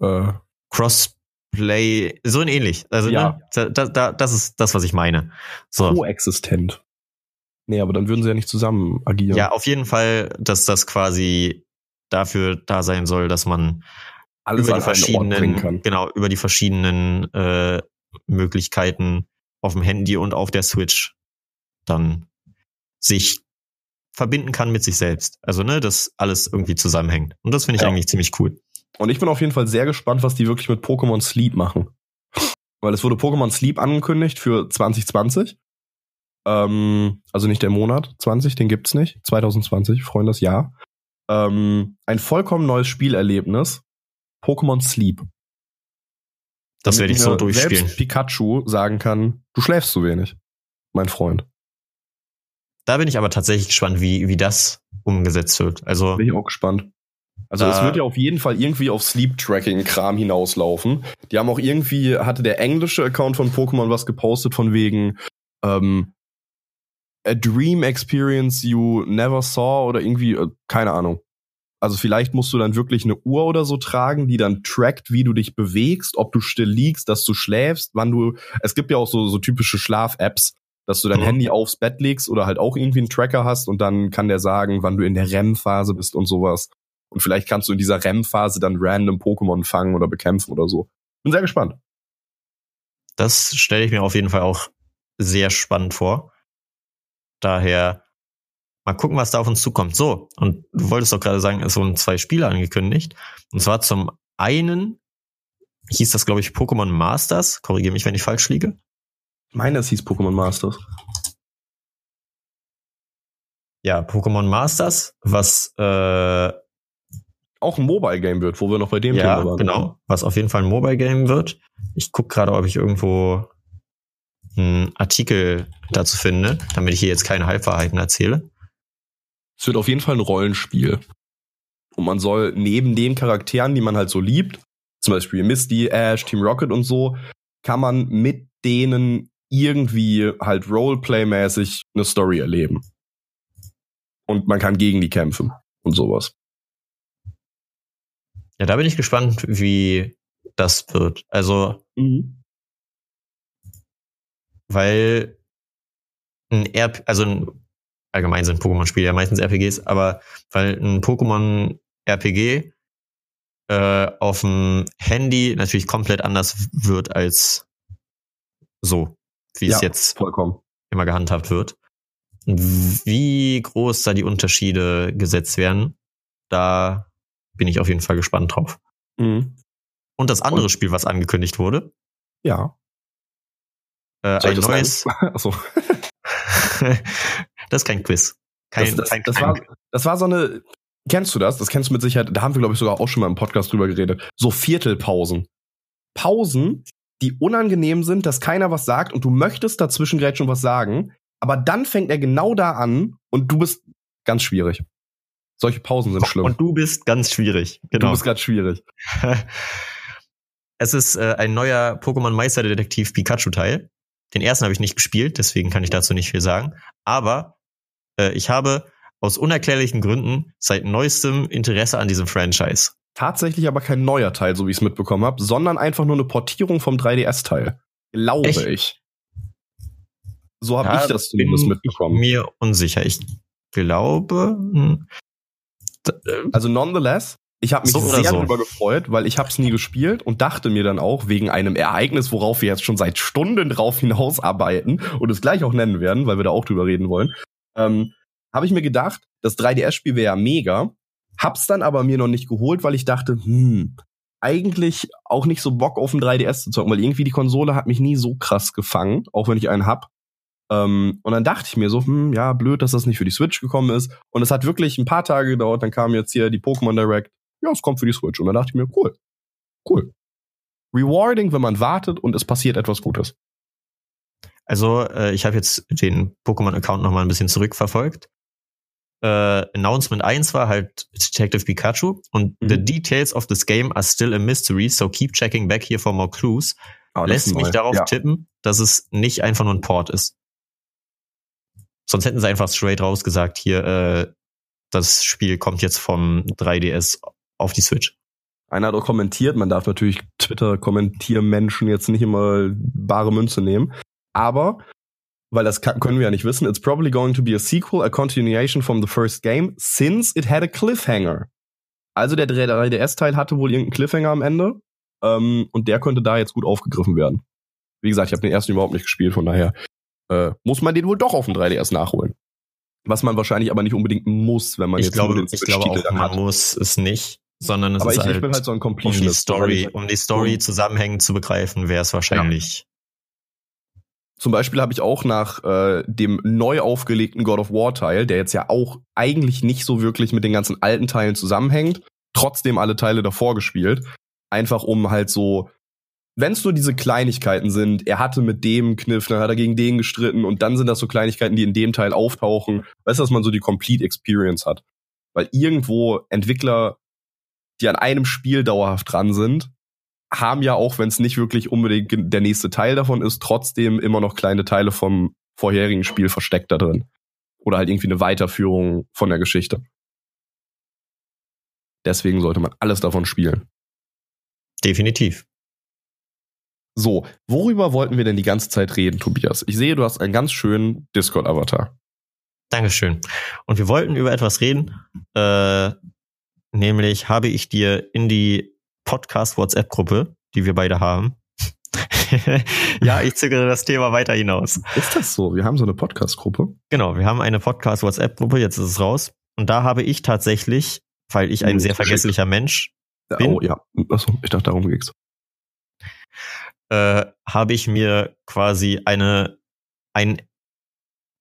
äh, Crossplay, so ein ähnlich. Also Ja. ne, da, da, da, das ist das, was ich meine. So. koexistent. Nee, aber dann würden sie ja nicht zusammen agieren. Ja, auf jeden Fall, dass das quasi dafür da sein soll, dass man alles über die verschiedenen, kann. genau, über die verschiedenen äh, Möglichkeiten auf dem Handy und auf der Switch dann sich verbinden kann mit sich selbst. Also, ne, dass alles irgendwie zusammenhängt. Und das finde ich Ja. eigentlich ziemlich cool. Und ich bin auf jeden Fall sehr gespannt, was die wirklich mit Pokémon Sleep machen. Weil es wurde Pokémon Sleep angekündigt für 2020. Ähm, also nicht der Monat 20, den gibt's nicht. 2020, Freunde, das Jahr. Ähm, ein vollkommen neues Spielerlebnis. Pokémon Sleep. Das werde ich so durchspielen. Selbst Pikachu sagen kann, du schläfst zu wenig, mein Freund. Da bin ich aber tatsächlich gespannt, wie, wie das umgesetzt wird. Also, Bin ich auch gespannt. Also es wird ja auf jeden Fall irgendwie auf Sleep-Tracking-Kram hinauslaufen. Die haben auch irgendwie, hatte der englische Account von Pokémon was gepostet von wegen ähm, A Dream Experience You Never Saw oder irgendwie, äh, keine Ahnung. Also vielleicht musst du dann wirklich eine Uhr oder so tragen, die dann trackt, wie du dich bewegst, ob du still liegst, dass du schläfst, wann du. Es gibt ja auch so, so typische Schlaf-Apps, dass du dein Mhm. Handy aufs Bett legst oder halt auch irgendwie einen Tracker hast und dann kann der sagen, wann du in der REM-Phase bist und sowas. Und vielleicht kannst du in dieser REM-Phase dann random Pokémon fangen oder bekämpfen oder so. Bin sehr gespannt. das stelle ich mir auf jeden Fall auch sehr spannend vor. Daher mal gucken, was da auf uns zukommt. So, und du wolltest doch gerade sagen, es wurden zwei Spiele angekündigt. Und zwar zum einen hieß das, glaube ich, Pokémon Masters. Korrigiere mich, wenn ich falsch liege. Ich meine, es hieß Pokémon Masters. Ja, Pokémon Masters, was äh, Auch ein Mobile-Game wird, wo wir noch bei dem ja, Thema waren. genau, was auf jeden Fall ein Mobile Game wird. Ich guck gerade, ob ich irgendwo einen Artikel dazu finde, damit ich hier jetzt keine Halbwahrheiten erzähle. Es wird auf jeden Fall ein Rollenspiel. Und man soll neben den Charakteren, die man halt so liebt, zum Beispiel Misty, Ash, Team Rocket und so, kann man mit denen irgendwie halt Roleplay-mäßig eine Story erleben. Und man kann gegen die kämpfen und sowas. Ja, da bin ich gespannt, wie das wird. Also, Mhm. weil ein RP, also ein, allgemein sind Pokémon-Spiele ja meistens RPGs, aber weil ein Pokémon-RPG äh, auf dem Handy natürlich komplett anders wird als so, wie es Ja. jetzt Vollkommen. immer gehandhabt wird. Wie groß da die Unterschiede gesetzt werden, da bin ich auf jeden Fall gespannt drauf. Mhm. Und das andere Und- Spiel, was angekündigt wurde, Ja. äh, ein neues. Achso. das ist kein Quiz. Kein, Das, das, kein, das, war, das war so eine. Kennst du das? Das kennst du mit Sicherheit. Da haben wir, glaube ich, sogar auch schon mal im Podcast drüber geredet. So Viertelpausen. Pausen, die unangenehm sind, dass keiner was sagt und du möchtest dazwischen gerade schon was sagen, aber dann fängt er genau da an und du bist ganz schwierig. Solche Pausen sind schlimm. Und du bist ganz schwierig. du Genau. bist gerade schwierig. es ist äh, ein neuer Pokémon Meisterdetektiv Pikachu Teil. Den ersten habe ich nicht gespielt, deswegen kann ich dazu nicht viel sagen. Aber äh, ich habe aus unerklärlichen Gründen seit neuestem Interesse an diesem Franchise. Tatsächlich aber kein neuer Teil, so wie ich es mitbekommen habe, sondern einfach nur eine Portierung vom 3DS-Teil. Glaube Echt? ich. So habe Ja, ich das zumindest mitbekommen. Mir unsicher. Ich glaube. hm, äh, Also nonetheless, ich habe mich So sehr so. darüber gefreut, weil ich habe es nie gespielt und dachte mir dann auch, wegen einem Ereignis, worauf wir jetzt schon seit Stunden drauf hinausarbeiten und es gleich auch nennen werden, weil wir da auch drüber reden wollen, ähm, habe ich mir gedacht, das 3DS-Spiel wäre ja mega, hab's dann aber mir noch nicht geholt, weil ich dachte, hm, eigentlich auch nicht so Bock auf ein 3DS zu zocken, weil irgendwie die Konsole hat mich nie so krass gefangen, auch wenn ich einen hab. Ähm, und dann dachte ich mir so, hm, ja, blöd, dass das nicht für die Switch gekommen ist. Und es hat wirklich ein paar Tage gedauert, dann kam jetzt hier die Pokémon Direct. Ja, es kommt für die Switch. Und dann dachte ich mir, cool, cool. Rewarding, wenn man wartet und es passiert etwas Gutes. Also, äh, ich habe jetzt den Pokémon-Account noch mal ein bisschen zurückverfolgt. Äh, Announcement 1 war halt Detective Pikachu und Mhm. the details of this game are still a mystery, so keep checking back here for more clues. Das Lässt mich darauf ja. tippen, dass es nicht einfach nur ein Port ist. Sonst hätten sie einfach straight rausgesagt, hier, äh, das Spiel kommt jetzt vom 3DS auf die Switch. Einer hat auch kommentiert, man darf natürlich Twitter-Kommentiermenschen jetzt nicht immer bare Münze nehmen. Aber, weil das kann, können wir ja nicht wissen, it's probably going to be a sequel, a continuation from the first game, since it had a cliffhanger. Also der 3DS-Teil hatte wohl irgendeinen Cliffhanger am Ende. Ähm, und der könnte da jetzt gut aufgegriffen werden. Wie gesagt, ich habe den ersten überhaupt nicht gespielt, von daher äh, muss man den wohl doch auf dem 3DS nachholen. Was man wahrscheinlich aber nicht unbedingt muss, wenn man Ich jetzt nur glaube, den ich glaube auch, man hat. muss es nicht, sondern es Aber ist ich, halt, ich bin halt so ein um die. Story, um die Story zusammenhängend zu begreifen, wäre es wahrscheinlich. Zum Beispiel habe ich auch nach äh, dem neu aufgelegten God of War Teil, der jetzt ja auch eigentlich nicht so wirklich mit den ganzen alten Teilen zusammenhängt, trotzdem alle Teile davor gespielt. Einfach um halt so, wenn es nur diese Kleinigkeiten sind, er hatte mit dem Kniff, dann hat er gegen den gestritten und dann sind das so Kleinigkeiten, die in dem Teil auftauchen. Weißt du, dass man so die Complete Experience hat. Weil irgendwo Entwickler, die an einem Spiel dauerhaft dran sind, haben ja auch, wenn es nicht wirklich unbedingt der nächste Teil davon ist, trotzdem immer noch kleine Teile vom vorherigen Spiel versteckt da drin. Oder halt irgendwie eine Weiterführung von der Geschichte. Deswegen sollte man alles davon spielen. Definitiv. So, worüber wollten wir denn die ganze Zeit reden, Tobias? Ich sehe, du hast einen ganz schönen Discord-Avatar. Dankeschön. Und wir wollten über etwas reden, äh, nämlich habe ich dir in die Podcast-WhatsApp-Gruppe, die wir beide haben, ja, ich zögere das Thema weiter hinaus. Ist das so? Wir haben so eine Podcast-Gruppe. Genau, wir haben eine Podcast-WhatsApp-Gruppe, jetzt ist es raus. Und da habe ich tatsächlich, weil ich ein Oh, sehr vergesslicher Mensch Bin- Oh ja. Achso, ich dachte, darum ging's. äh, habe ich mir quasi eine ein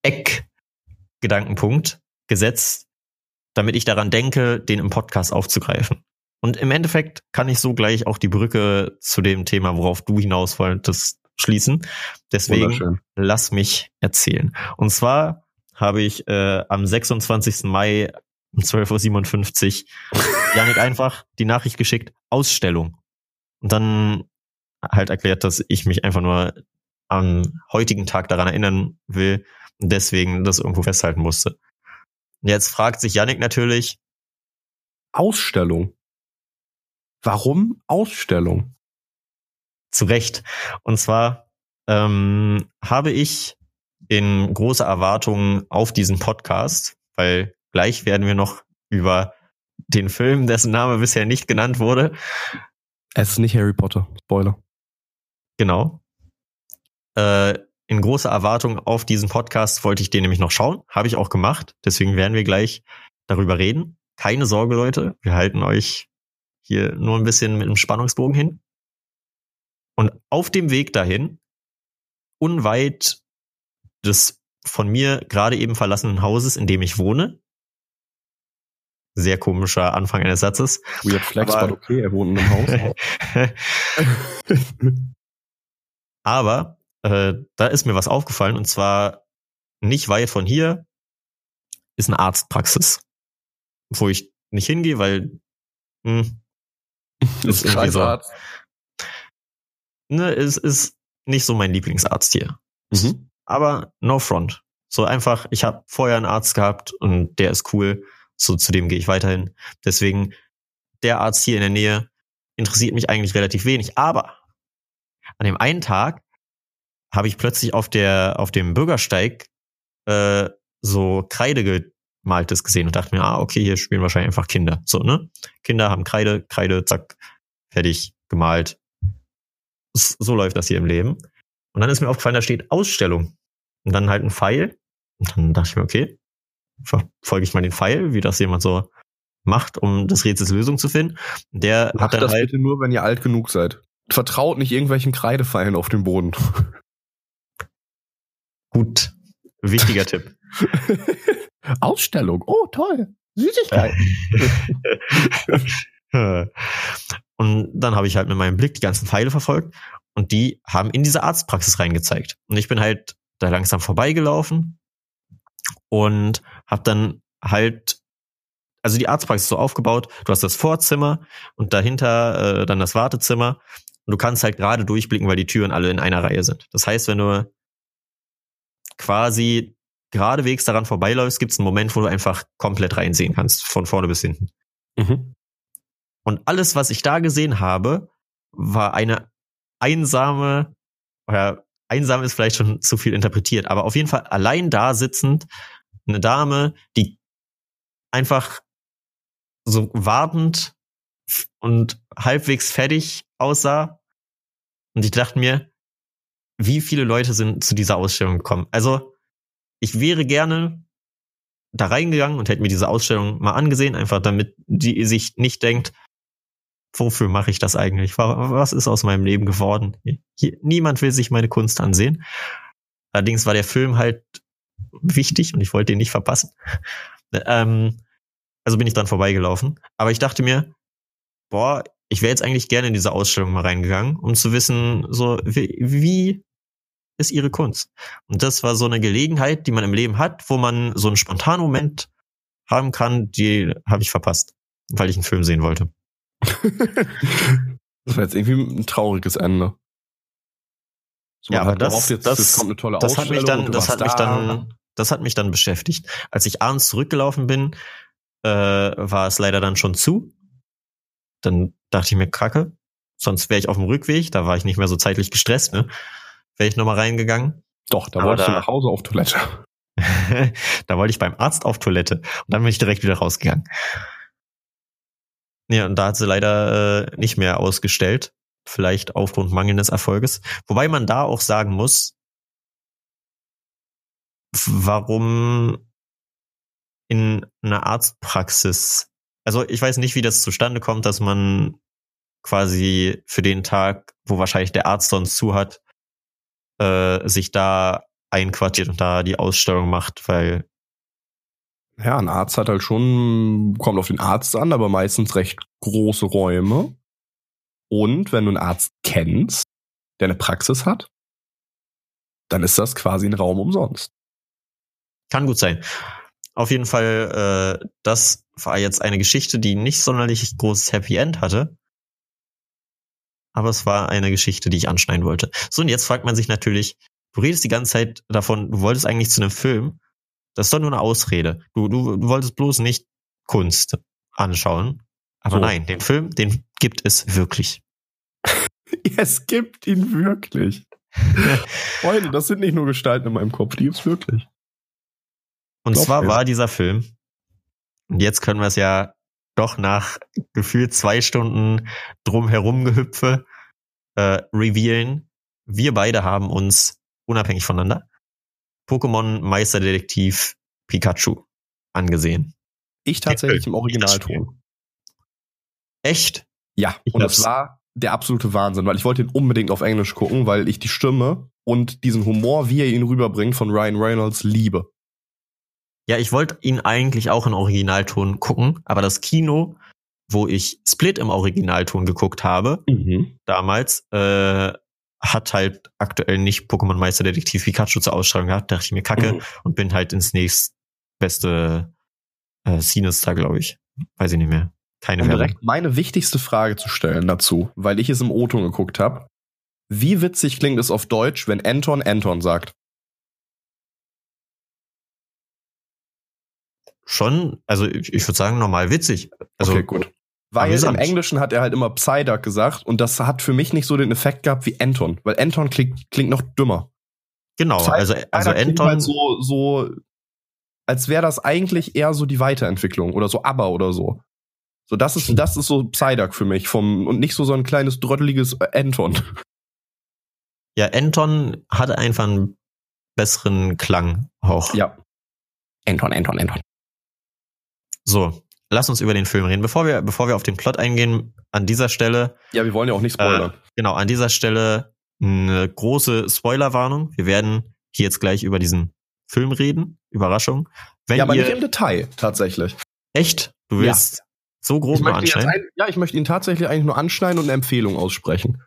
Eckgedankenpunkt gesetzt, damit ich daran denke, den im Podcast aufzugreifen. Und im Endeffekt kann ich so gleich auch die Brücke zu dem Thema, worauf du hinaus wolltest, schließen. Deswegen lass mich erzählen. Und zwar habe ich äh, am 26. Mai um 12.57 Uhr Janik einfach die Nachricht geschickt, Ausstellung. Und dann halt erklärt, dass ich mich einfach nur am heutigen Tag daran erinnern will und deswegen das irgendwo festhalten musste. Jetzt fragt sich Yannick natürlich, Ausstellung. Warum Ausstellung? zu Recht. Und zwar ähm, habe ich in großer Erwartung auf diesen Podcast, weil gleich werden wir noch über den Film, dessen Name bisher nicht genannt wurde, Es ist nicht Harry Potter. Spoiler. genau. Äh, in großer Erwartung auf diesen Podcast wollte ich den nämlich noch schauen. Habe ich auch gemacht. Deswegen werden wir gleich darüber reden. Keine Sorge, Leute. Wir halten euch hier nur ein bisschen mit dem Spannungsbogen hin. Und auf dem Weg dahin, unweit des von mir gerade eben verlassenen Hauses, in dem ich wohne, sehr komischer Anfang eines Satzes, Weird Flex, Aber- okay, er wohnt in einem Haus. Aber äh, da ist mir was aufgefallen und zwar nicht weit von hier ist eine Arztpraxis, wo ich nicht hingehe, weil hm, Das ist irgendwie scheiß so. Ne, es ist nicht so mein Lieblingsarzt hier. Mhm. Aber no front. So einfach, ich habe vorher einen Arzt gehabt und der ist cool. So zu dem gehe ich weiterhin. Deswegen der Arzt hier in der Nähe interessiert mich eigentlich relativ wenig. Aber an dem einen Tag habe ich plötzlich auf der auf dem Bürgersteig äh, so Kreide gemaltes gesehen und dachte mir, ah okay, hier spielen wahrscheinlich einfach Kinder. So ne, Kinder haben Kreide, Kreide, zack, fertig gemalt. So läuft das hier im Leben. Und dann ist mir aufgefallen, da steht Ausstellung. Und dann halt ein Pfeil. Und dann dachte ich mir, okay, verfolge ich mal den Pfeil, wie das jemand so macht, um des Rätsels Lösung zu finden. Der Macht hat dann das halt, bitte nur, wenn ihr alt genug seid. Vertraut nicht irgendwelchen Kreidepfeilen auf dem Boden. gut, wichtiger Tipp. Ausstellung. Oh, toll. Süßigkeit. und dann habe ich halt mit meinem Blick die ganzen Pfeile verfolgt und die haben in diese Arztpraxis reingezeigt. Und ich bin halt da langsam vorbeigelaufen und habe dann halt, also die Arztpraxis so aufgebaut, du hast das Vorzimmer und dahinter äh, dann das Wartezimmer und du kannst halt gerade durchblicken, weil die Türen alle in einer Reihe sind. Das heißt, wenn du quasi geradewegs daran vorbeiläufst, gibt es einen Moment, wo du einfach komplett reinsehen kannst, von vorne bis hinten. Mhm. Und alles, was ich da gesehen habe, war eine einsame, oder einsam ist vielleicht schon zu viel interpretiert, aber auf jeden Fall allein da sitzend eine Dame, die einfach so wartend und halbwegs fertig aussah. Und ich dachte mir, wie viele Leute sind zu dieser Ausstellung gekommen? Also, ich wäre gerne da reingegangen und hätte mir diese Ausstellung mal angesehen, einfach damit die sich nicht denkt, wofür mache ich das eigentlich? Wa- Was ist aus meinem Leben geworden? Hier, niemand will sich meine Kunst ansehen. Allerdings war der Film halt wichtig und ich wollte ihn nicht verpassen. Ähm, also bin ich dran vorbeigelaufen. Aber ich dachte mir, boah, ich wäre jetzt eigentlich gerne in diese Ausstellung mal reingegangen, um zu wissen, so wie, wie ist ihre Kunst? Und das war so eine Gelegenheit, die man im Leben hat, wo man so einen spontanen Moment haben kann, die habe ich verpasst, weil ich einen Film sehen wollte. das war jetzt irgendwie ein trauriges Ende. So, Ja, aber das- gehofft, jetzt, das- jetzt kommt eine tolle Das hat mich dann, das hat mich da. dann, das hat mich dann beschäftigt. Als ich abends zurückgelaufen bin, äh, war es leider dann schon zu. Dann dachte ich mir, kacke, sonst wäre ich auf dem Rückweg, da war ich nicht mehr so zeitlich gestresst, ne? Wäre ich nochmal reingegangen. Doch, da Aber wolltest du da- nach Hause auf Toilette. da wollte ich beim Arzt auf Toilette und dann bin ich direkt wieder rausgegangen. Ja, und da hat sie leider äh, nicht mehr ausgestellt. Vielleicht aufgrund mangelndes Erfolges. Wobei man da auch sagen muss, warum in einer Arztpraxis, also ich weiß nicht, wie das zustande kommt, dass man quasi für den Tag, wo wahrscheinlich der Arzt sonst zu hat, äh, sich da einquartiert und da die Ausstellung macht, weil Ja, ein Arzt hat halt schon, kommt auf den Arzt an, aber meistens recht große Räume. Und wenn du einen Arzt kennst, der eine Praxis hat, dann ist das quasi ein Raum umsonst. Kann gut sein. Auf jeden Fall, äh, das war jetzt eine Geschichte, die nicht sonderlich großes Happy End hatte. Aber es war eine Geschichte, die ich anschneiden wollte. So, und jetzt fragt man sich natürlich, du redest die ganze Zeit davon, du wolltest eigentlich zu einem Film. Das ist doch nur eine Ausrede. Du, du, du wolltest bloß nicht Kunst anschauen. Aber So. nein, den Film, den gibt es wirklich. Es gibt ihn wirklich. Freunde, das sind nicht nur Gestalten in meinem Kopf, die gibt's wirklich. Und Glaub zwar mir. war dieser Film, und jetzt können wir es ja doch nach gefühlt zwei Stunden drumherum gehüpfe äh, revealen. Wir beide haben uns unabhängig voneinander Pokémon Meisterdetektiv Pikachu angesehen. Ich tatsächlich im Originalton. Echt? Ja, Ich und das war der absolute Wahnsinn, weil ich wollte ihn unbedingt auf Englisch gucken, weil ich die Stimme und diesen Humor, wie er ihn rüberbringt, von Ryan Reynolds liebe. Ja, ich wollte ihn eigentlich auch in Originalton gucken, aber das Kino, wo ich Split im Originalton geguckt habe, damals, äh, hat halt aktuell nicht Pokémon Meisterdetektiv Pikachu zur Ausstrahlung gehabt. Dachte ich mir kacke Mhm. und bin halt ins nächstbeste äh, Sinister, glaube ich. Weiß ich nicht mehr. Keine Um Werbung. direkt meine wichtigste Frage zu stellen dazu, weil ich es im O-Ton geguckt habe. Wie witzig klingt es auf Deutsch, wenn Anton Anton sagt? Schon, also ich, ich würde sagen, normal witzig. Also okay, gut. Weil amüsant. im Englischen hat er halt immer Psyduck gesagt und das hat für mich nicht so den Effekt gehabt wie Anton, weil Anton klingt, klingt noch dümmer. genau, Psy- also, also Psyduck klingt Anton, halt so, so, als wäre das eigentlich eher so die Weiterentwicklung oder so ABBA oder so. So, das ist, das ist so Psyduck für mich vom, und nicht so so ein kleines drötteliges äh, Anton. ja, Anton hatte einfach einen besseren Klang auch. Ja. Anton, Anton, Anton. So, lass uns über den Film reden. Bevor wir, bevor wir auf den Plot eingehen, an dieser Stelle, Ja, wir wollen ja auch nicht spoilern. genau, an dieser Stelle eine große Spoilerwarnung. Wir werden hier jetzt gleich über diesen Film reden. Überraschung. Wenn ja, aber ihr nicht im Detail, tatsächlich. echt, du Ja. willst so grob nur anschneiden. ein, ja, ich möchte ihn tatsächlich eigentlich nur anschneiden und eine Empfehlung aussprechen.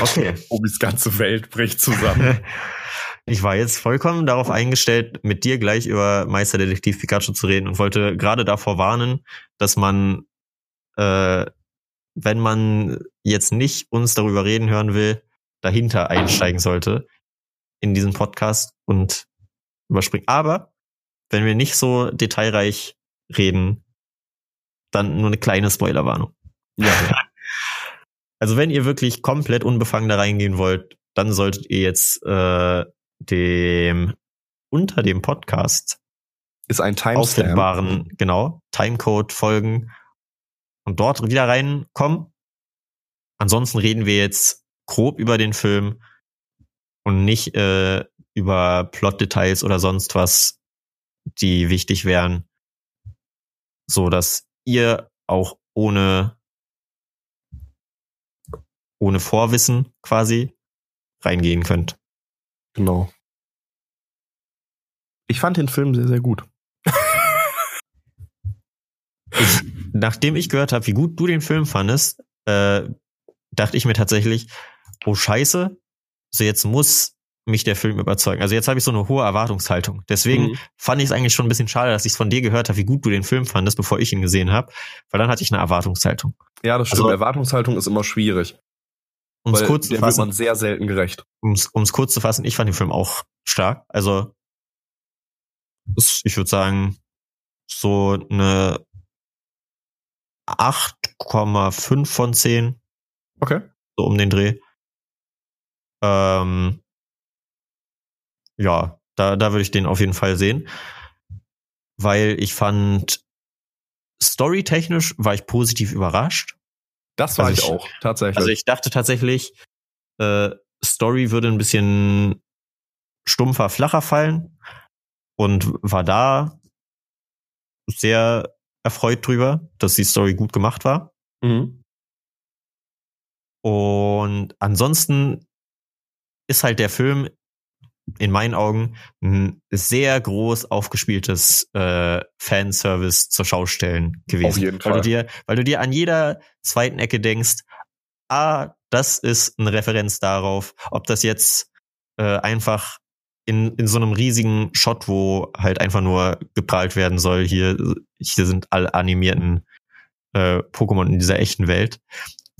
Okay. Obis ganze Welt bricht zusammen. Ich war jetzt vollkommen darauf eingestellt, mit dir gleich über Meisterdetektiv Pikachu zu reden und wollte gerade davor warnen, dass man, äh, wenn man jetzt nicht uns darüber reden hören will, dahinter einsteigen sollte in diesen Podcast und überspringen. Aber wenn wir nicht so detailreich reden, dann nur eine kleine Spoilerwarnung. ja. Also wenn ihr wirklich komplett unbefangen da reingehen wollt, dann solltet ihr jetzt äh, dem unter dem Podcast Ist ein Timestamp. genau, Timecode folgen und dort wieder reinkommen. Ansonsten reden wir jetzt grob über den Film und nicht äh, über Plotdetails oder sonst was, die wichtig wären, so dass ihr auch ohne ohne Vorwissen quasi reingehen könnt. Genau. Ich fand den Film sehr, sehr gut. Ich, nachdem ich gehört habe, wie gut du den Film fandest, äh, dachte ich mir tatsächlich, oh Scheiße, so jetzt muss mich der Film überzeugen. Also jetzt habe ich so eine hohe Erwartungshaltung. Deswegen Mhm. fand ich es eigentlich schon ein bisschen schade, dass ich es von dir gehört habe, wie gut du den Film fandest, bevor ich ihn gesehen habe, weil dann hatte ich eine Erwartungshaltung. Ja, das stimmt. Also- Erwartungshaltung ist immer schwierig. Um es kurz zu wird man fassen, sehr selten gerecht. um's, um's kurz zu fassen, ich fand den Film auch stark. Also es- ich würde sagen, so eine 8,5 von 10, Okay. so um den Dreh. Ähm, ja, da, da würde ich den auf jeden Fall sehen. Weil ich fand, storytechnisch war ich positiv überrascht. Das war Also ich ich- auch, tatsächlich. Also ich dachte tatsächlich, äh, Story würde ein bisschen stumpfer, flacher fallen und war da sehr erfreut drüber, dass die Story gut gemacht war. mhm. Und ansonsten ist halt der Film in meinen Augen ein sehr groß aufgespieltes äh, Fanservice zur Schaustellen gewesen. Auf jeden weil Fall. du dir, weil du dir an jeder zweiten Ecke denkst, ah, das ist eine Referenz darauf, ob das jetzt äh, einfach in, in so einem riesigen Shot, wo halt einfach nur geprahlt werden soll, hier, hier sind alle animierten äh, Pokémon in dieser echten Welt,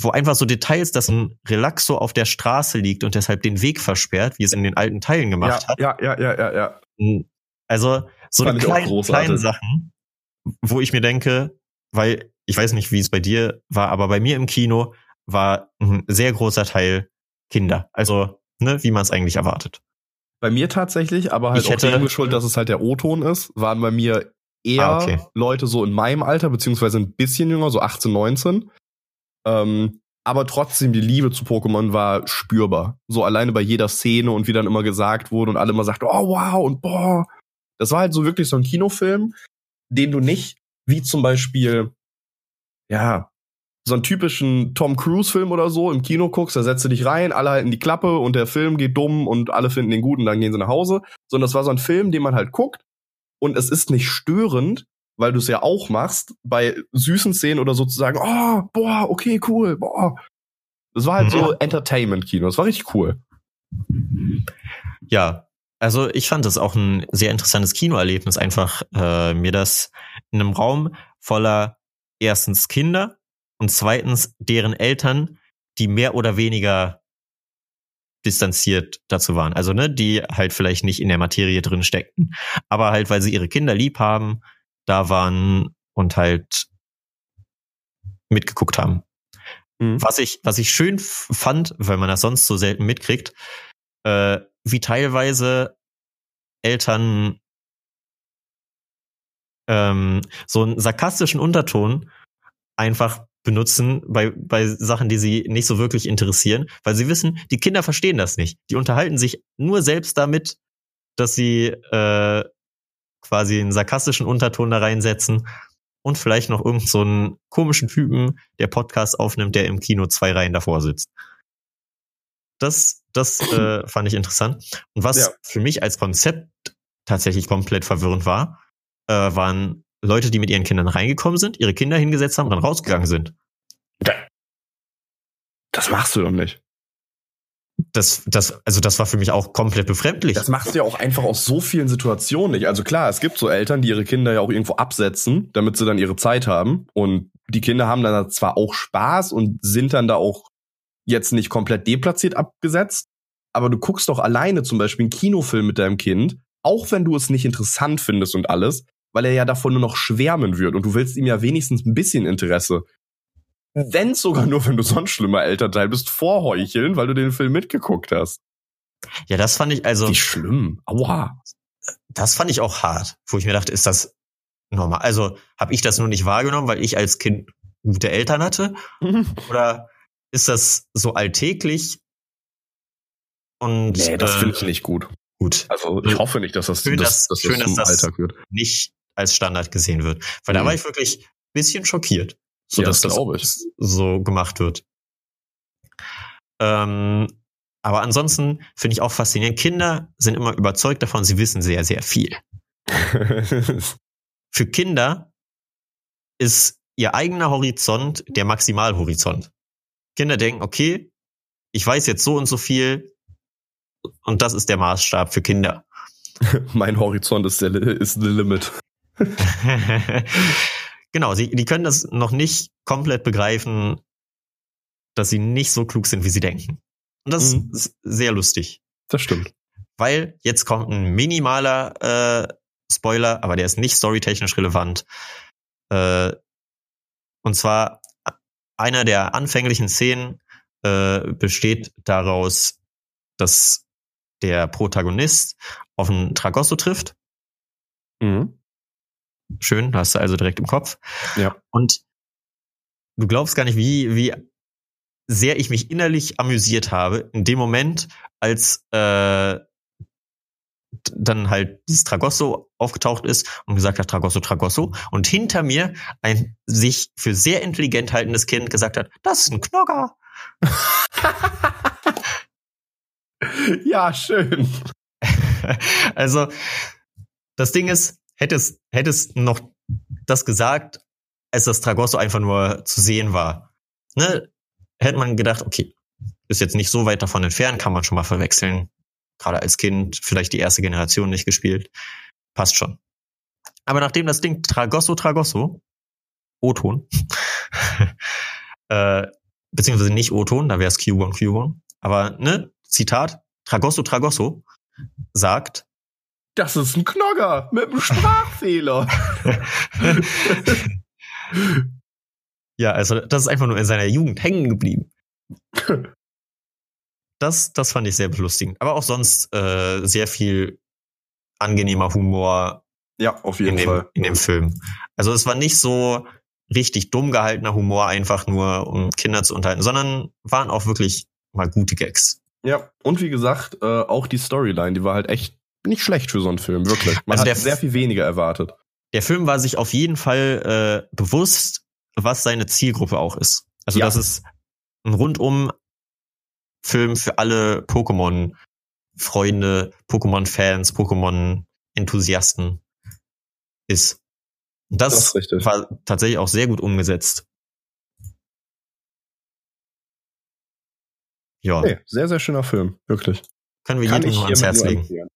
wo einfach so Details, dass ein Relaxo auf der Straße liegt und deshalb den Weg versperrt, wie es in den alten Teilen gemacht ja, hat. ja, ja, ja, ja, ja. Also so eine kleinen, kleinen Sachen, wo ich mir denke, weil ich weiß nicht, wie es bei dir war, aber bei mir im Kino war ein sehr großer Teil Kinder. Also, ne, wie man es eigentlich erwartet. Bei mir tatsächlich, aber halt Ich auch dem geschuldet, dass es halt der O-Ton ist, waren bei mir eher Ah, okay. Leute so in meinem Alter, beziehungsweise ein bisschen jünger, so 18, 19. Ähm, aber trotzdem, die Liebe zu Pokémon war spürbar. So alleine bei jeder Szene und wie dann immer gesagt wurde und alle immer sagten, oh wow und boah. Das war halt so wirklich so ein Kinofilm, den du nicht, wie zum Beispiel, ja, so einen typischen Tom Cruise-Film oder so im Kino guckst, da setzt du dich rein, alle halten die Klappe und der Film geht dumm und alle finden den gut und dann gehen sie nach Hause. Sondern das war so ein Film, den man halt guckt und es ist nicht störend, weil du es ja auch machst, bei süßen Szenen oder so zu sagen, oh, boah, okay, cool, boah. Das war halt Mhm. so Entertainment-Kino, das war richtig cool. Ja, also ich fand das auch ein sehr interessantes Kinoerlebnis, einfach äh, mir das in einem Raum voller erstens Kinder und zweitens deren Eltern, die mehr oder weniger distanziert dazu waren. Also, ne, die halt vielleicht nicht in der Materie drin steckten, aber halt, weil sie ihre Kinder lieb haben, da waren und halt mitgeguckt haben. Mhm. Was ich, was ich schön fand, weil man das sonst so selten mitkriegt, äh, wie teilweise Eltern ähm, so einen sarkastischen Unterton einfach benutzen bei, bei Sachen, die sie nicht so wirklich interessieren, weil sie wissen, die Kinder verstehen das nicht. Die unterhalten sich nur selbst damit, dass sie äh, quasi einen sarkastischen Unterton da reinsetzen und vielleicht noch irgend so einen komischen Typen, der Podcast aufnimmt, der im Kino zwei Reihen davor sitzt. Das, das äh, fand ich interessant. Und was Ja. für mich als Konzept tatsächlich komplett verwirrend war, äh, waren Leute, die mit ihren Kindern reingekommen sind, ihre Kinder hingesetzt haben und dann rausgegangen sind. Das machst du doch nicht. Das, das, also das war für mich auch komplett befremdlich. Das machst du ja auch einfach aus so vielen Situationen nicht. Also klar, es gibt so Eltern, die ihre Kinder ja auch irgendwo absetzen, damit sie dann ihre Zeit haben. Und die Kinder haben dann zwar auch Spaß und sind dann da auch jetzt nicht komplett deplatziert abgesetzt, aber du guckst doch alleine zum Beispiel einen Kinofilm mit deinem Kind, auch wenn du es nicht interessant findest und alles, weil er ja davon nur noch schwärmen wird und du willst ihm ja wenigstens ein bisschen Interesse. Wenn sogar nur, wenn du sonst schlimmer Elternteil bist, vorheucheln, weil du den Film mitgeguckt hast. ja, das fand ich also, Wie schlimm. Aua. das fand ich auch hart, wo ich mir dachte, ist das normal? Also habe ich das nur nicht wahrgenommen, weil ich als Kind gute Eltern hatte? Oder ist das so alltäglich? Und Nee, das äh, finde ich nicht gut. gut, Also ich hoffe nicht, dass das, Schön, dass, dass- dass schön, das dass das- Alltag wird. nicht als Standard gesehen wird. Weil da Mhm. war ich wirklich ein bisschen schockiert, so Ja, dass das das so gemacht wird. Ähm, aber ansonsten finde ich auch faszinierend. Kinder sind immer überzeugt davon, sie wissen sehr, sehr viel. Für Kinder ist ihr eigener Horizont der Maximalhorizont. Kinder denken, okay, ich weiß jetzt so und so viel und das ist der Maßstab für Kinder. mein Horizont ist, der, ist the limit. genau, sie, die können das noch nicht komplett begreifen, dass sie nicht so klug sind, wie sie denken. Und das Mhm. ist sehr lustig, Das stimmt. weil jetzt kommt ein minimaler äh, Spoiler, aber der ist nicht storytechnisch relevant. Äh, und zwar einer der anfänglichen Szenen äh, besteht daraus, dass der Protagonist auf einen Tragosso trifft. Mhm. Schön, hast du also direkt im Kopf. Ja. Und du glaubst gar nicht, wie, wie sehr ich mich innerlich amüsiert habe in dem Moment, als äh, dann halt dieses Tragosso aufgetaucht ist und gesagt hat, Tragosso, Tragosso. Und hinter mir ein sich für sehr intelligent haltendes Kind gesagt hat, das ist ein Knogger. Ja, schön. also, das Ding ist, hättest, hättest noch das gesagt, als das Tragosso einfach nur zu sehen war. Ne? Hätte man gedacht, okay, ist jetzt nicht so weit davon entfernt, kann man schon mal verwechseln. Gerade als Kind, vielleicht die erste Generation nicht gespielt. Passt schon. Aber nachdem das Ding Tragosso Tragosso, O-Ton, äh, beziehungsweise nicht O-Ton, da wäre es Q1 Q1, aber ne, Zitat, Tragosso Tragosso sagt, Das ist ein Knogger mit einem Sprachfehler. ja, also das ist einfach nur in seiner Jugend hängen geblieben. Das, das fand ich sehr belustigend. Aber auch sonst äh, sehr viel angenehmer Humor ja, auf in jeden dem, Fall. in dem Film. Also es war nicht so richtig dumm gehaltener Humor, einfach nur um Kinder zu unterhalten, sondern waren auch wirklich mal gute Gags. Ja, und wie gesagt, äh, auch die Storyline, die war halt echt nicht schlecht für so einen Film, wirklich. Man Also hat sehr viel weniger erwartet. Der Film war sich auf jeden Fall äh, bewusst, was seine Zielgruppe auch ist. Also Ja. das ist ein rundum Film für alle Pokémon-Freunde, Pokémon-Fans, Pokémon-Enthusiasten ist. Und das, Das war tatsächlich auch sehr gut umgesetzt. Ja, Nee, sehr, sehr schöner Film, wirklich. können wir jedem nur ans Herz legen. empfehlen.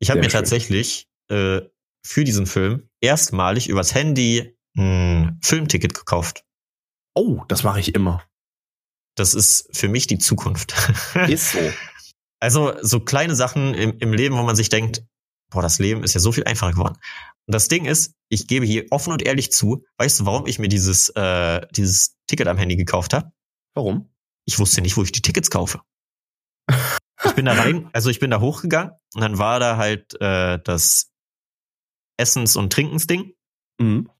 Ich habe mir schön. tatsächlich äh, für diesen Film erstmalig übers Handy ein Filmticket gekauft. Oh, das mache ich immer. Das ist für mich die Zukunft. Ist so. also so kleine Sachen im, im Leben, wo man sich denkt, boah, das Leben ist ja so viel einfacher geworden. Und das Ding ist, ich gebe hier offen und ehrlich zu, weißt du, warum ich mir dieses, äh, dieses Ticket am Handy gekauft habe? Warum? Ich wusste nicht, wo ich die Tickets kaufe. Ich bin da rein, also ich bin da hochgegangen und dann war da halt äh, das Essens- und Trinkensding Mhm.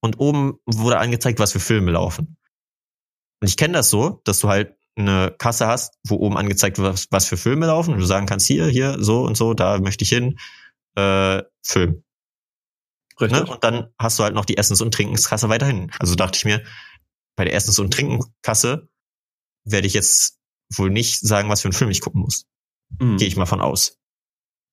und oben wurde angezeigt, was für Filme laufen. Und ich kenne das so, dass du halt eine Kasse hast, wo oben angezeigt wird, was, was für Filme laufen und du sagen kannst, hier, hier, so und so, da möchte ich hin, äh, Film. Richtig. Ne? Und dann hast du halt noch die Essens- und Trinkenskasse weiterhin. Also dachte ich mir, bei der Essens- und Trinkenkasse werde ich jetzt wohl nicht sagen, was für einen Film ich gucken muss. Mhm. Gehe ich mal von aus.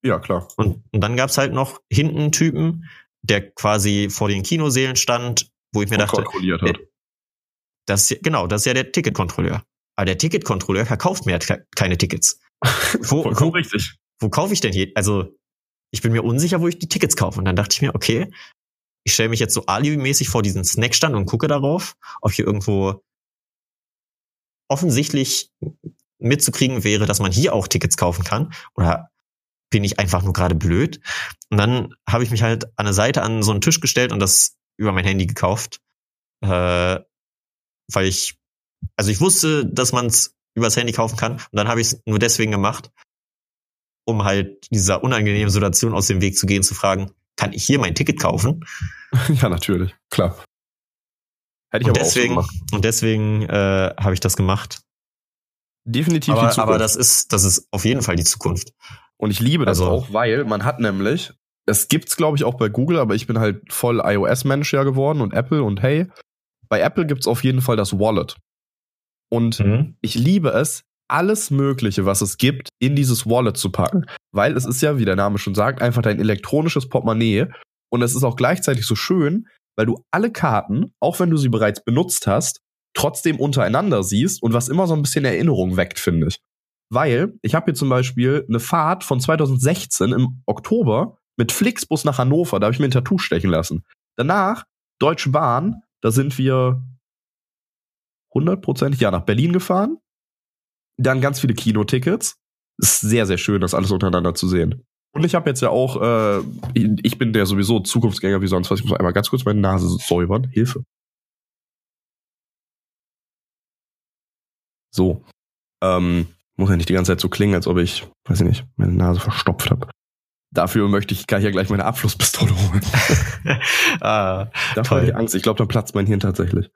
Ja, klar. Und, und dann gab's halt noch hinten einen Typen, der quasi vor den Kinosälen stand, wo ich mir Und dachte, kontrolliert hat. das, genau, das ist ja der Ticketkontrolleur. Aber der Ticketkontrolleur verkauft mir halt ke- keine Tickets. Wo, wo, richtig. wo kaufe ich denn hier? Also, ich bin mir unsicher, wo ich die Tickets kaufe. Und dann dachte ich mir, okay, ich stelle mich jetzt so alibi-mäßig vor diesen Snackstand und gucke darauf, ob hier irgendwo offensichtlich mitzukriegen wäre, dass man hier auch Tickets kaufen kann. Oder bin ich einfach nur gerade blöd? Und dann habe ich mich halt an eine Seite an so einen Tisch gestellt und das über mein Handy gekauft. Äh, weil ich, also ich wusste, dass man es übers Handy kaufen kann. Und dann habe ich es nur deswegen gemacht, um halt dieser unangenehmen Situation aus dem Weg zu gehen, zu fragen, kann ich hier mein Ticket kaufen? ja, natürlich. Klar. Hätte ich Und aber deswegen, auch so gemacht. und deswegen äh, habe ich das gemacht. Definitiv die Aber, Zukunft. aber das ist, das ist auf jeden Fall die Zukunft. Und ich liebe das Also- auch, weil man hat nämlich, es gibt's glaube ich auch bei Google, aber ich bin halt voll iOS-Mensch ja geworden und Apple und hey, bei Apple gibt's auf jeden Fall das Wallet. Und Mhm. ich liebe es, alles Mögliche, was es gibt, in dieses Wallet zu packen. Weil es ist ja, wie der Name schon sagt, einfach dein elektronisches Portemonnaie. Und es ist auch gleichzeitig so schön, weil du alle Karten, auch wenn du sie bereits benutzt hast, trotzdem untereinander siehst und was immer so ein bisschen Erinnerung weckt, finde ich. Weil ich habe hier zum Beispiel eine Fahrt von 2016 im Oktober mit Flixbus nach Hannover, da habe ich mir ein Tattoo stechen lassen. Danach Deutsche Bahn, da sind wir hundertprozentig ja nach Berlin gefahren. Dann ganz viele Kinotickets. Ist sehr, sehr schön, das alles untereinander zu sehen. Und ich habe jetzt ja auch, äh, ich bin der sowieso Zukunftsgänger wie sonst was. Ich muss einmal ganz kurz meine Nase säubern. Hilfe. So. Ähm, muss ja nicht die ganze Zeit so klingen, als ob ich, weiß ich nicht, meine Nase verstopft habe. Dafür möchte ich gleich ja gleich meine Abflusspistole holen. ah, Da habe ich Angst. Ich glaube, dann platzt mein Hirn tatsächlich.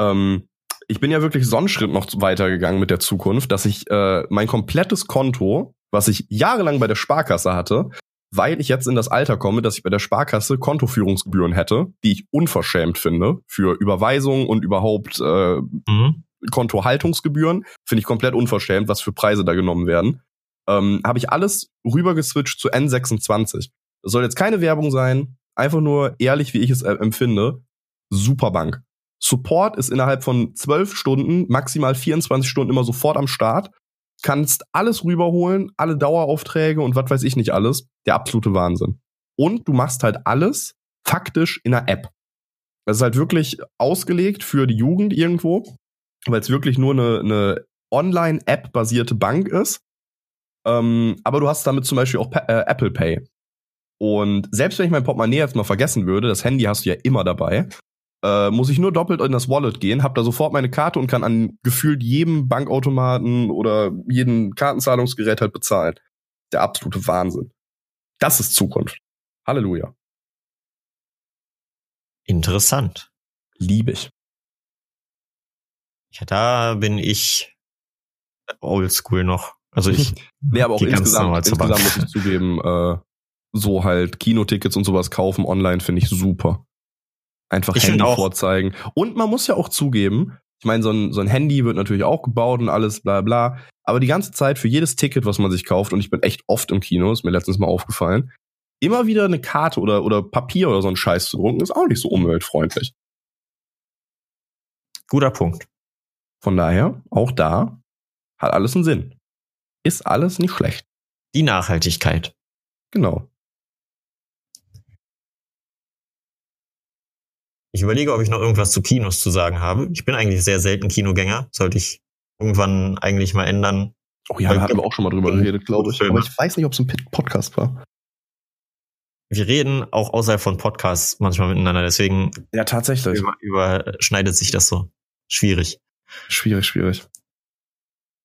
Ähm, ich bin ja wirklich so einen Schritt noch weitergegangen mit der Zukunft, dass ich äh, mein komplettes Konto, was ich jahrelang bei der Sparkasse hatte, weil ich jetzt in das Alter komme, dass ich bei der Sparkasse Kontoführungsgebühren hätte, die ich unverschämt finde, für Überweisungen und überhaupt äh, mhm. Kontohaltungsgebühren, finde ich komplett unverschämt, was für Preise da genommen werden. Ähm, Habe ich alles rübergeswitcht zu N26. Das soll jetzt keine Werbung sein, einfach nur ehrlich, wie ich es äh, empfinde. Super Bank. Support ist innerhalb von zwölf Stunden, maximal 24 Stunden immer sofort am Start. Kannst alles rüberholen, alle Daueraufträge und was weiß ich nicht alles. Der absolute Wahnsinn. Und du machst halt alles faktisch in einer App. Das ist halt wirklich ausgelegt für die Jugend irgendwo, weil es wirklich nur eine, eine Online-App-basierte Bank ist. Ähm, aber du hast damit zum Beispiel auch pa äh, Apple Pay. Und selbst wenn ich mein Portemonnaie jetzt mal vergessen würde, das Handy hast du ja immer dabei, äh, muss ich nur doppelt in das Wallet gehen, hab da sofort meine Karte und kann an gefühlt jedem Bankautomaten oder jedem Kartenzahlungsgerät halt bezahlen. Der absolute Wahnsinn. Das ist Zukunft. Halleluja. Interessant. Liebe ich. Ja, da bin ich oldschool noch. Also ich. nee, aber auch insgesamt, insgesamt muss ich zugeben, äh, so halt Kinotickets und sowas kaufen online finde ich super. Einfach Ich Handy vorzeigen. Und man muss ja auch zugeben, ich meine, so ein, so ein Handy wird natürlich auch gebaut und alles, bla bla. Aber die ganze Zeit für jedes Ticket, was man sich kauft, und ich bin echt oft im Kino, ist mir letztens mal aufgefallen, immer wieder eine Karte oder, oder Papier oder so ein Scheiß zu drucken, ist auch nicht so umweltfreundlich. Guter Punkt. Von daher, auch da hat alles einen Sinn. Ist alles nicht schlecht. Die Nachhaltigkeit. Genau. Ich überlege, ob ich noch irgendwas zu Kinos zu sagen habe. Ich bin eigentlich sehr selten Kinogänger. Sollte ich irgendwann eigentlich mal ändern. Oh ja, da hatten wir auch schon mal drüber geredet, glaube ich. Aber ich weiß nicht, ob es ein Podcast war. Wir reden auch außerhalb von Podcasts manchmal miteinander, deswegen Ja, tatsächlich. über, überschneidet sich das so. Schwierig. Schwierig, schwierig.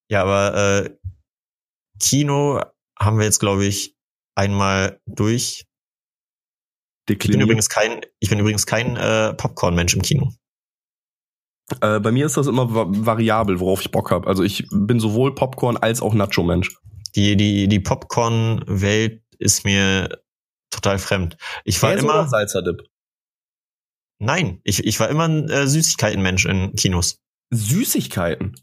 Ja, aber äh, Kino haben wir jetzt, glaube ich, einmal durch. Ich bin übrigens kein, ich bin übrigens kein äh, Popcorn-Mensch im Kino. Äh, bei mir ist das immer va variabel, worauf ich Bock habe. Also ich bin sowohl Popcorn als auch Nacho-Mensch. Die, die, die Popcorn-Welt ist mir total fremd. Ich war immer, Salzerdip? nein, ich, ich war immer ein äh, Süßigkeiten-Mensch in Kinos. Süßigkeiten.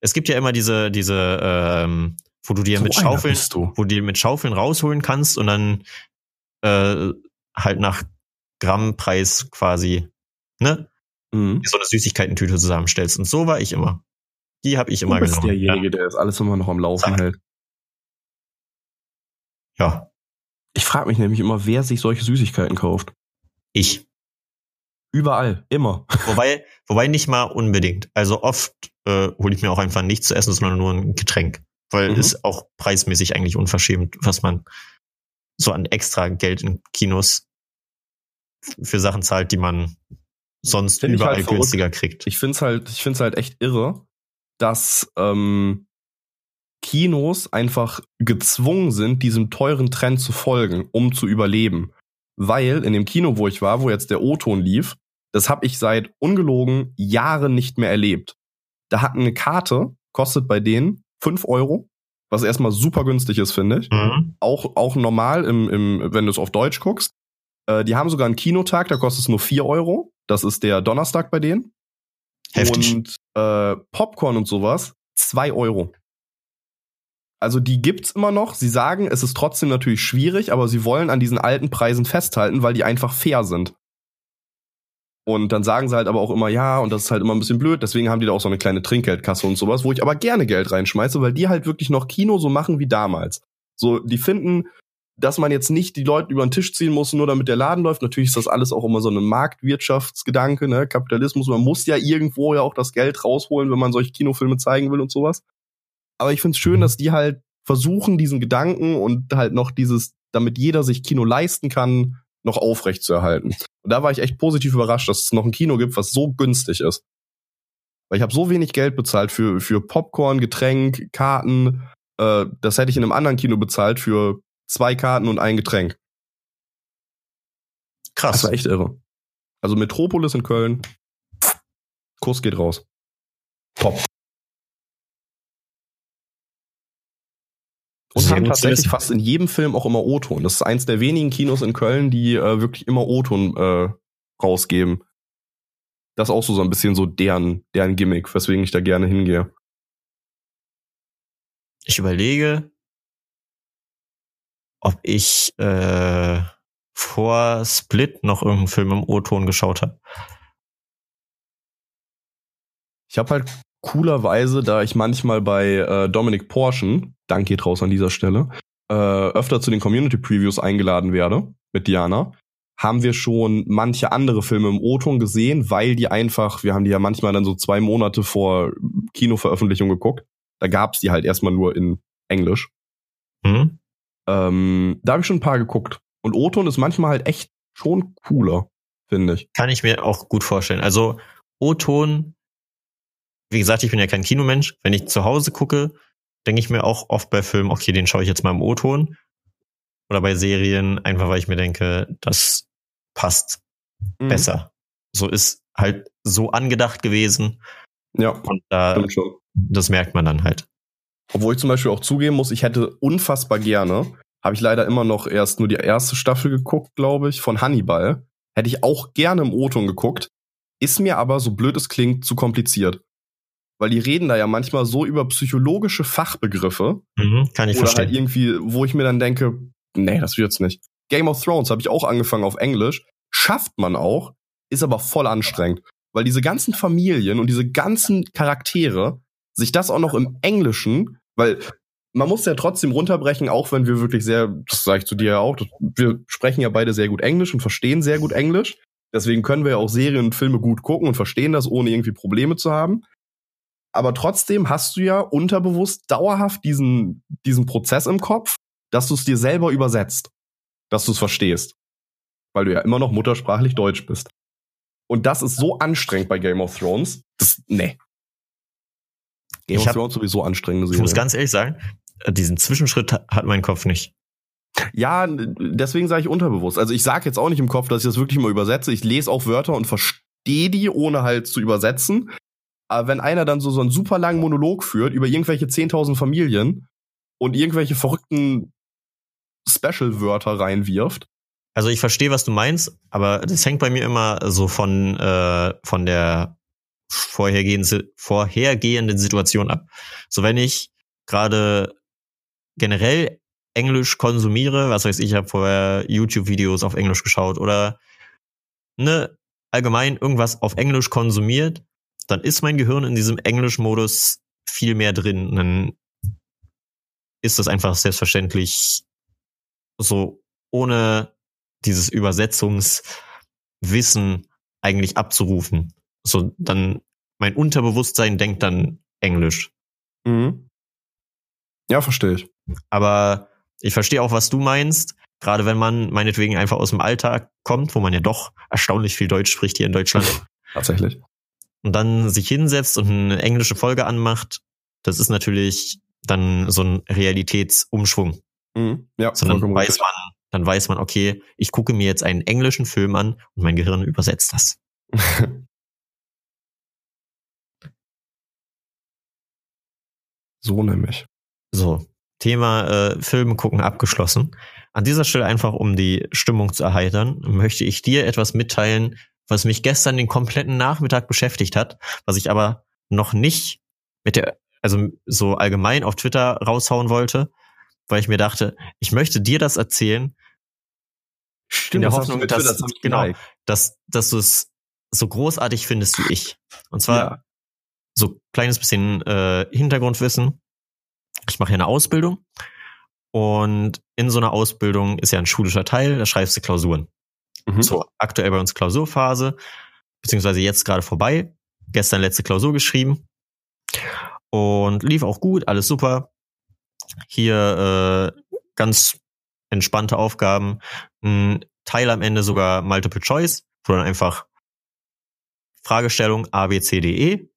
Es gibt ja immer diese, diese, ähm, wo du dir So mit Schaufeln, wo du dir mit Schaufeln rausholen kannst und dann äh, halt nach Grammpreis quasi, ne, Mhm. so eine Süßigkeitentüte zusammenstellst. Und so war ich immer. Die habe ich immer Du bist genommen. derjenige, der das alles immer noch am Laufen Zack. hält. Ja, Ich frage mich nämlich immer, wer sich solche Süßigkeiten kauft. ich. Überall, immer. Wobei, wobei nicht mal unbedingt. Also oft äh, hole ich mir auch einfach nichts zu essen, sondern nur ein Getränk. Weil Mhm. ist auch preismäßig eigentlich unverschämt, was man so an extra Geld in Kinos für Sachen zahlt, die man sonst Find überall halt günstiger kriegt. Ich find's halt, ich find's halt echt irre, dass ähm, Kinos einfach gezwungen sind, diesem teuren Trend zu folgen, um zu überleben. Weil in dem Kino, wo ich war, wo jetzt der O-Ton lief, das habe ich seit ungelogen Jahren nicht mehr erlebt. Da hat eine Karte, kostet bei denen 5 Euro, was erstmal super günstig ist, finde ich Mhm. auch, auch normal, im, im, wenn du es auf Deutsch guckst. Äh, die haben sogar einen Kinotag, da kostet es nur 4 Euro. Das ist der Donnerstag bei denen. Heftig. Und äh, Popcorn und sowas, 2 Euro. Also die gibt's immer noch. Sie sagen, es ist trotzdem natürlich schwierig, aber sie wollen an diesen alten Preisen festhalten, weil die einfach fair sind. Und dann sagen sie halt aber auch immer, ja, und das ist halt immer ein bisschen blöd, deswegen haben die da auch so eine kleine Trinkgeldkasse und sowas, wo ich aber gerne Geld reinschmeiße, weil die halt wirklich noch Kino so machen wie damals. So, die finden, dass man jetzt nicht die Leute über den Tisch ziehen muss, nur damit der Laden läuft. Natürlich ist das alles auch immer so eine Marktwirtschaftsgedanke, ne? Kapitalismus. Man muss ja irgendwo ja auch das Geld rausholen, wenn man solche Kinofilme zeigen will und sowas. Aber ich find's schön, dass die halt versuchen, diesen Gedanken und halt noch dieses, damit jeder sich Kino leisten kann, noch aufrecht zu erhalten. Und da war ich echt positiv überrascht, dass es noch ein Kino gibt, was so günstig ist. Weil ich habe so wenig Geld bezahlt für, für Popcorn, Getränk, Karten. Äh, das hätte ich in einem anderen Kino bezahlt für zwei Karten und ein Getränk. Das Krass. war echt irre. Also Metropolis in Köln. Kurs geht raus. Top. Und haben tatsächlich fast in jedem Film auch immer O-Ton. Das ist eins der wenigen Kinos in Köln, die äh, wirklich immer O-Ton äh, rausgeben. Das ist auch so, so ein bisschen so deren, deren Gimmick, weswegen ich da gerne hingehe. Ich überlege, ob ich äh, vor Split noch irgendeinen Film im O-Ton geschaut habe. Ich habe halt coolerweise, da ich manchmal bei äh, Dominic Porschen, Dank geht raus an dieser Stelle, äh, öfter zu den Community Previews eingeladen werde mit Diana, haben wir schon manche andere Filme im O-Ton gesehen, weil die einfach, wir haben die ja manchmal dann so zwei Monate vor Kinoveröffentlichung geguckt. Da gab's die halt erstmal nur in Englisch. Hm? Ähm, da habe ich schon ein paar geguckt. Und O-Ton ist manchmal halt echt schon cooler, finde ich. Kann ich mir auch gut vorstellen. Also O-Ton, wie gesagt, ich bin ja kein Kinomensch. Wenn ich zu Hause gucke, denke ich mir auch oft bei Filmen, okay, den schaue ich jetzt mal im O-Ton. Oder bei Serien, einfach weil ich mir denke, das passt Mhm. besser. So ist halt so angedacht gewesen. Ja, Und da, das merkt man dann halt. Obwohl ich zum Beispiel auch zugeben muss, ich hätte unfassbar gerne, habe ich leider immer noch erst nur die erste Staffel geguckt, glaube ich, von Hannibal. Hätte ich auch gerne im O-Ton geguckt. Ist mir aber, so blöd es klingt, zu kompliziert. Weil die reden da ja manchmal so über psychologische Fachbegriffe. Mhm, kann ich oder verstehen. halt irgendwie, wo ich mir dann denke, nee, das wird's nicht. Game of Thrones habe ich auch angefangen auf Englisch. Schafft man auch, ist aber voll anstrengend. Weil diese ganzen Familien und diese ganzen Charaktere, sich das auch noch im Englischen, weil man muss ja trotzdem runterbrechen, auch wenn wir wirklich sehr, das sage ich zu dir ja auch, wir sprechen ja beide sehr gut Englisch und verstehen sehr gut Englisch. Deswegen können wir ja auch Serien und Filme gut gucken und verstehen das, ohne irgendwie Probleme zu haben. Aber trotzdem hast du ja unterbewusst dauerhaft diesen, diesen Prozess im Kopf, dass du es dir selber übersetzt. Dass du es verstehst. Weil du ja immer noch muttersprachlich Deutsch bist. Und das ist so anstrengend bei Game of Thrones. Das, nee. Game Ich of Thrones sowieso anstrengende Ich Serie. muss ganz ehrlich sagen, diesen Zwischenschritt ha- hat mein Kopf nicht. Ja, deswegen sage ich unterbewusst. Also ich sage jetzt auch nicht im Kopf, dass ich das wirklich mal übersetze. Ich lese auch Wörter und verstehe die, ohne halt zu übersetzen. Aber wenn einer dann so, so einen super langen Monolog führt über irgendwelche 10.000 Familien und irgendwelche verrückten Special-Wörter reinwirft, Also ich verstehe, was du meinst, aber das hängt bei mir immer so von, äh, von der vorhergehenden, Situation ab. So wenn ich gerade generell Englisch konsumiere, was weiß ich, ich habe vorher YouTube-Videos auf Englisch geschaut oder ne, allgemein irgendwas auf Englisch konsumiert, dann ist mein Gehirn in diesem Englisch-Modus viel mehr drin. Dann ist das einfach selbstverständlich so ohne dieses Übersetzungswissen eigentlich abzurufen. So dann mein Unterbewusstsein denkt dann Englisch. Mhm. Ja, verstehe ich. Aber ich verstehe auch, was du meinst. Gerade wenn man meinetwegen einfach aus dem Alltag kommt, wo man ja doch erstaunlich viel Deutsch spricht hier in Deutschland Tatsächlich. und dann sich hinsetzt und eine englische Folge anmacht, das ist natürlich dann so ein Realitätsumschwung. Mhm. Ja, Sondern vollkommen weiß richtig. man, dann weiß man, okay, ich gucke mir jetzt einen englischen Film an und mein Gehirn übersetzt das. so nämlich. So, Thema äh, Film gucken abgeschlossen. An dieser Stelle einfach, um die Stimmung zu erheitern, möchte ich dir etwas mitteilen, was mich gestern den kompletten Nachmittag beschäftigt hat, was ich aber noch nicht mit der, also so allgemein auf Twitter raushauen wollte, weil ich mir dachte, ich möchte dir das erzählen, Stimmt, der hast du Hoffnung, dass- das genau. dass, dass du es so großartig findest wie ich. Und zwar Ja. So kleines bisschen äh, Hintergrundwissen. Ich mache ja eine Ausbildung und in so einer Ausbildung ist ja ein schulischer Teil, da schreibst du Klausuren. Mhm. So, aktuell bei uns Klausurphase, beziehungsweise jetzt gerade vorbei. Gestern letzte Klausur geschrieben und lief auch gut, alles super. Hier äh, ganz entspannte Aufgaben. Ein Teil am Ende sogar Multiple Choice, wo dann einfach Fragestellung A, B, C, D, E.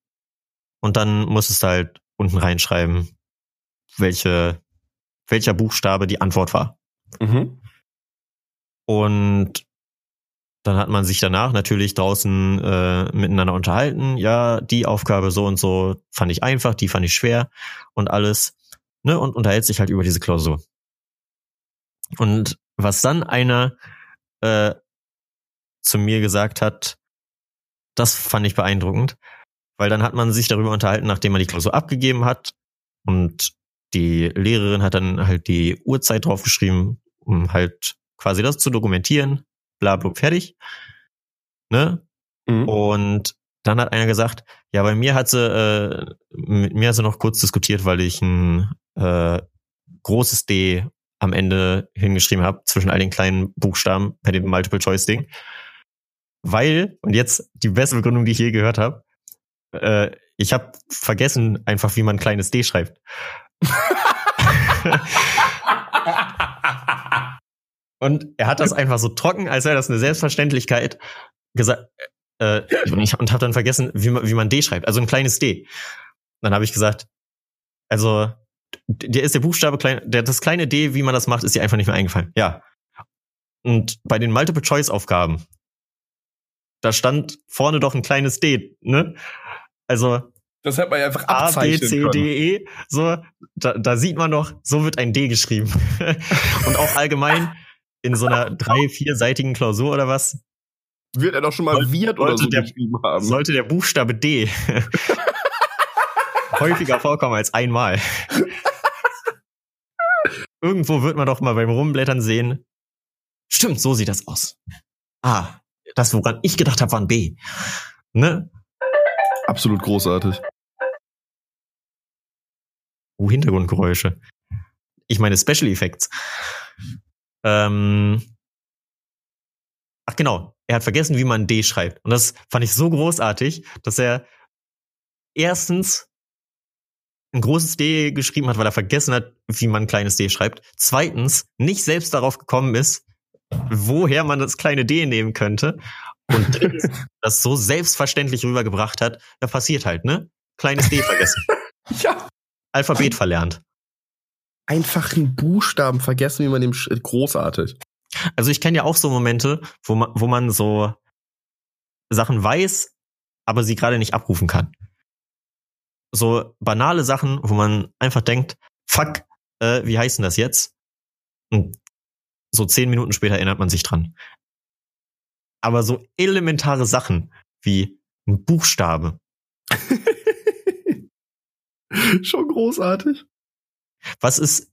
Und dann musstest du halt unten reinschreiben, welche, welcher Buchstabe die Antwort war. Mhm. Und dann hat man sich danach natürlich draußen äh, miteinander unterhalten. Ja, die Aufgabe so und so fand ich einfach, die fand ich schwer und alles. Ne, und unterhält sich halt über diese Klausur. Und was dann einer äh, zu mir gesagt hat, das fand ich beeindruckend, weil dann hat man sich darüber unterhalten, nachdem man die Klausur abgegeben hat und die Lehrerin hat dann halt die Uhrzeit draufgeschrieben, um halt quasi das zu dokumentieren, bla bla fertig. Ne? Mhm. Und dann hat einer gesagt, ja, bei mir hat sie, äh, mit mir hat sie noch kurz diskutiert, weil ich ein äh, großes D am Ende hingeschrieben habe, zwischen all den kleinen Buchstaben bei dem Multiple-Choice-Ding. Weil, und jetzt die beste Begründung, die ich je gehört habe, äh, ich habe vergessen einfach, wie man ein kleines D schreibt. und er hat das einfach so trocken, als wäre das eine Selbstverständlichkeit, gesagt, äh, und habe dann vergessen, wie man, wie man D schreibt, also ein kleines D. Dann habe ich gesagt, also der ist der Buchstabe klein, der, das kleine D, wie man das macht, ist dir einfach nicht mehr eingefallen. Ja. Und bei den Multiple-Choice-Aufgaben, da stand vorne doch ein kleines D, ne? Also das hätte man ja einfach A, B, abzeichnen C, können. D, E, so, da, da sieht man doch, so wird ein D geschrieben. Und auch allgemein in so einer drei-, vierseitigen Klausur oder was, Wird er doch schon mal Sollte- Wirt oder so der- geschrieben haben. sollte der Buchstabe D häufiger vorkommen als einmal. Irgendwo wird man doch mal beim Rumblättern sehen. Stimmt, so sieht das aus. Ah, das, woran ich gedacht habe, war ein B. Ne? Absolut großartig. Oh, Hintergrundgeräusche. Ich meine Special Effects. Ähm, ach genau, er hat vergessen, wie man D schreibt. Und das fand ich so großartig, dass er erstens ein großes D geschrieben hat, weil er vergessen hat, wie man ein kleines D schreibt. Zweitens nicht selbst darauf gekommen ist, woher man das kleine D nehmen könnte. Und drittens das so selbstverständlich rübergebracht hat, da passiert halt, ne? Kleines D vergessen. Ja. Alphabet verlernt. Einfach einen Buchstaben vergessen, wie man dem sch- großartig. Also ich kenne ja auch so Momente, wo man, wo man so Sachen weiß, aber sie gerade nicht abrufen kann. So banale Sachen, wo man einfach denkt, fuck, äh, wie heißt denn das jetzt? Und so zehn Minuten später erinnert man sich dran. Aber so elementare Sachen wie ein Buchstabe. Schon großartig. Was ist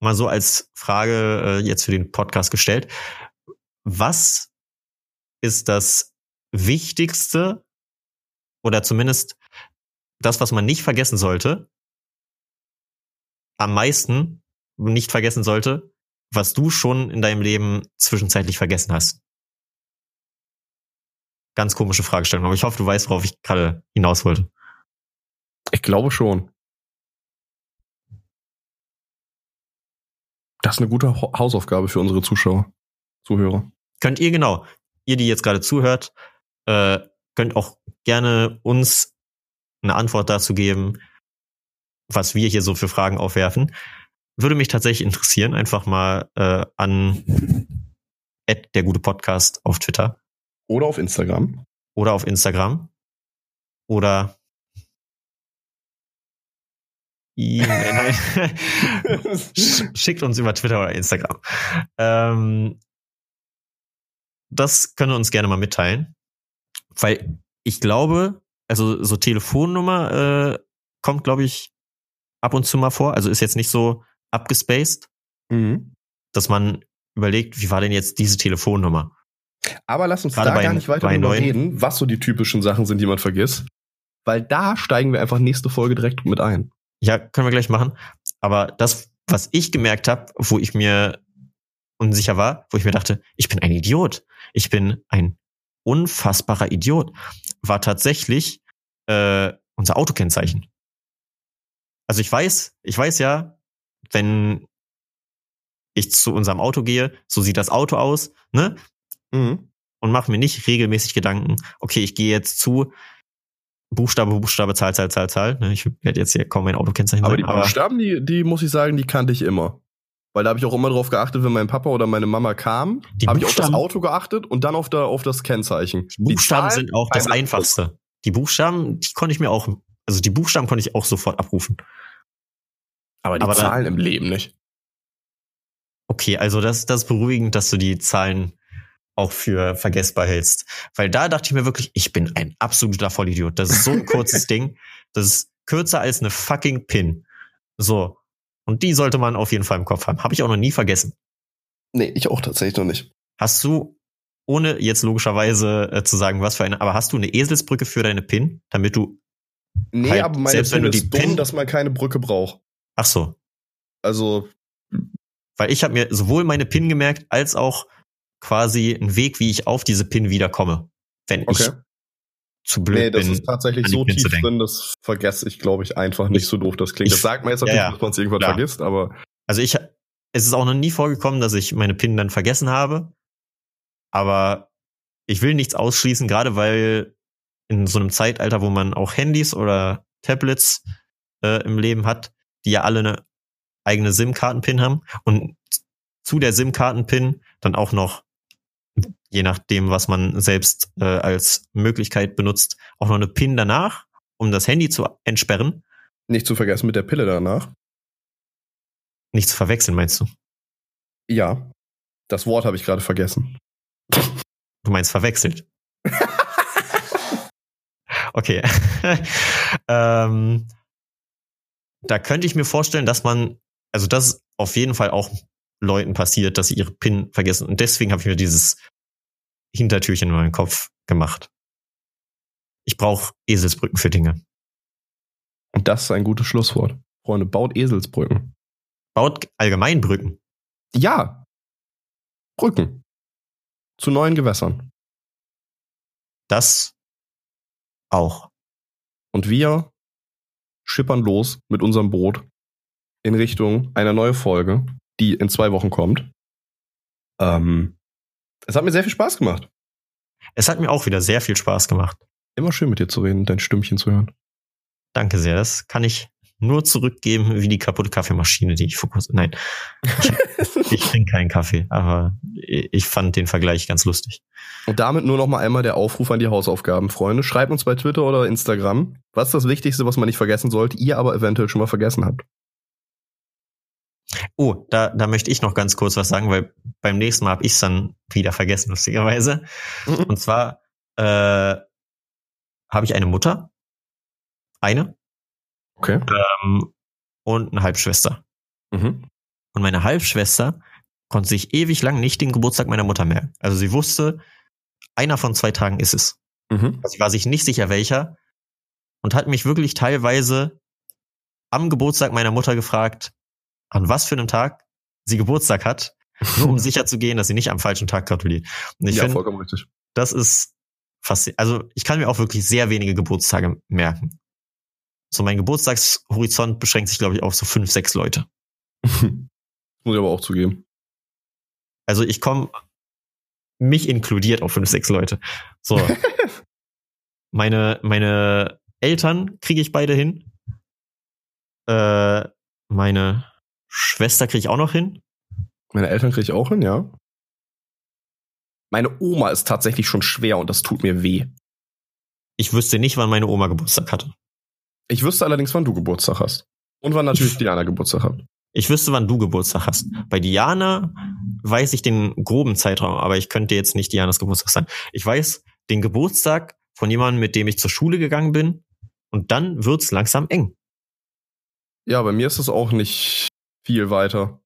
mal so als Frage äh, jetzt für den Podcast gestellt? Was ist das Wichtigste oder zumindest das, was man nicht vergessen sollte, am meisten nicht vergessen sollte, was du schon in deinem Leben zwischenzeitlich vergessen hast? Ganz komische Fragestellung, aber ich hoffe, du weißt, worauf ich gerade hinaus wollte. Ich glaube schon. Das ist eine gute Hausaufgabe für unsere Zuschauer, Zuhörer. könnt ihr genau, ihr, die jetzt gerade zuhört, äh, könnt auch gerne uns eine Antwort dazu geben, was wir hier so für Fragen aufwerfen. Würde mich tatsächlich interessieren, einfach mal äh, an der gute Podcast auf Twitter Oder auf Instagram. oder auf Instagram oder Schickt uns über Twitter oder Instagram. Ähm, das könnt ihr uns gerne mal mitteilen. Weil ich glaube, also so Telefonnummer äh, kommt, glaube ich, ab und zu mal vor. Also ist jetzt nicht so abgespaced, Mhm. dass man überlegt, wie war denn jetzt diese Telefonnummer? Aber lass uns Gerade da gar nicht weiter drüber reden, was so die typischen Sachen sind, die man vergisst. Weil da steigen wir einfach nächste Folge direkt mit ein. Ja, können wir gleich machen. Aber das, was ich gemerkt habe, wo ich mir unsicher war, wo ich mir dachte, ich bin ein Idiot. Ich bin ein unfassbarer Idiot. War tatsächlich äh, unser Autokennzeichen. Also ich weiß, ich weiß ja, wenn ich zu unserem Auto gehe, so sieht das Auto aus, ne? Mhm. Und mache mir nicht regelmäßig Gedanken, okay, ich gehe jetzt zu Buchstabe, Buchstabe, Zahl, Zahl, Zahl, Zahl. Ne, Ich werde jetzt hier kaum mein Autokennzeichen Aber die sagen, Buchstaben, die, die muss ich sagen, die kannte ich immer. Weil da habe ich auch immer drauf geachtet, wenn mein Papa oder meine Mama kam, Die habe ich auf das Auto geachtet und dann auf, der, auf das Kennzeichen. Die Buchstaben Zahlen, sind auch das Einfachste. Die Buchstaben, die konnte ich mir auch, also die Buchstaben konnte ich auch sofort abrufen. Aber die aber Zahlen im Leben nicht. Okay, also das, das ist beruhigend, dass du die Zahlen auch für vergessbar hältst. Weil da dachte ich mir wirklich, ich bin ein absoluter Vollidiot. Das ist so ein kurzes Ding. Das ist kürzer als eine fucking Pin. So. Und die sollte man auf jeden Fall im Kopf haben. Habe ich auch noch nie vergessen. Nee, ich auch tatsächlich noch nicht. Hast du ohne jetzt logischerweise äh, zu sagen, was für eine, aber hast du eine Eselsbrücke für deine PIN, damit du, Nee, Halt, aber meine selbst wenn PIN du ist die dumm, PIN- dass man keine Brücke braucht. ach so, Also, weil ich habe mir sowohl meine PIN gemerkt, als auch quasi einen Weg, wie ich auf diese PIN wiederkomme, wenn okay. ich zu blöd Nee, das bin. ist tatsächlich so PIN tief drin, das vergesse ich, glaube ich, einfach nicht Ich- so doof das klingt. ich- Das sagt man jetzt ja, natürlich, ja. dass man es irgendwann Klar. vergisst, aber Also ich, es ist auch noch nie vorgekommen, dass ich meine PIN dann vergessen habe. Aber ich will nichts ausschließen, gerade weil in so einem Zeitalter, wo man auch Handys oder Tablets äh, im Leben hat, die ja alle eine eigene SIM-Karten-PIN haben und zu der SIM-Karten-PIN dann auch noch, je nachdem, was man selbst äh, als Möglichkeit benutzt, auch noch eine PIN danach, um das Handy zu entsperren. nicht zu vergessen mit der Pille danach. Nicht zu verwechseln, meinst du? Ja, das Wort habe ich gerade vergessen. Du meinst verwechselt. okay. ähm, da könnte ich mir vorstellen, dass man, also das ist auf jeden Fall auch Leuten passiert, dass sie ihre PIN vergessen. Und deswegen habe ich mir dieses Hintertürchen in meinem Kopf gemacht. Ich brauche Eselsbrücken für Dinge. Und das ist ein gutes Schlusswort. Freunde, baut Eselsbrücken. Baut allgemein Brücken. Ja. Brücken. Zu neuen Gewässern. Das auch. Und wir schippern los mit unserem Boot in Richtung einer neuen Folge, die in zwei Wochen kommt. Ähm, es hat mir sehr viel Spaß gemacht. Es hat mir auch wieder sehr viel Spaß gemacht. Immer schön mit dir zu reden, dein Stimmchen zu hören. Danke sehr. Das kann ich nur zurückgeben wie die kaputte Kaffeemaschine, die ich vor kurzem. Nein, ich trinke keinen Kaffee, aber ich fand den Vergleich ganz lustig. Und damit nur noch mal einmal der Aufruf an die Hausaufgaben, Freunde. Schreibt uns bei Twitter oder Instagram, was ist das Wichtigste, was man nicht vergessen sollte, ihr aber eventuell schon mal vergessen habt. Oh, da, da möchte ich noch ganz kurz was sagen, weil beim nächsten Mal habe ich es dann wieder vergessen, lustigerweise. Und zwar äh, habe ich eine Mutter, eine, Okay. ähm, und eine Halbschwester. Mhm. Und meine Halbschwester konnte sich ewig lang nicht den Geburtstag meiner Mutter merken. Also sie wusste, einer von zwei Tagen ist es. Mhm. Sie war sich nicht sicher welcher und hat mich wirklich teilweise am Geburtstag meiner Mutter gefragt, an was für einem Tag sie Geburtstag hat, nur um sicher zu gehen, dass sie nicht am falschen Tag gratuliert. Und ich ja, finde, vollkommen richtig. das ist fast, also ich kann mir auch wirklich sehr wenige Geburtstage merken. So mein Geburtstagshorizont beschränkt sich, glaube ich, auf so fünf, sechs Leute. Muss ich aber auch zugeben. Also ich komme mich inkludiert auf fünf, sechs Leute. So. meine, meine Eltern kriege ich beide hin. Äh, meine Schwester kriege ich auch noch hin. Meine Eltern kriege ich auch hin, ja. Meine Oma ist tatsächlich schon schwer und das tut mir weh. Ich wüsste nicht, wann meine Oma Geburtstag hatte. Ich wüsste allerdings, wann du Geburtstag hast. Und wann natürlich Diana Geburtstag hat. Ich wüsste, wann du Geburtstag hast. Bei Diana weiß ich den groben Zeitraum, aber ich könnte jetzt nicht Dianas Geburtstag sein. Ich weiß den Geburtstag von jemandem, mit dem ich zur Schule gegangen bin. Und dann wird's langsam eng. Ja, bei mir ist es auch nicht viel weiter.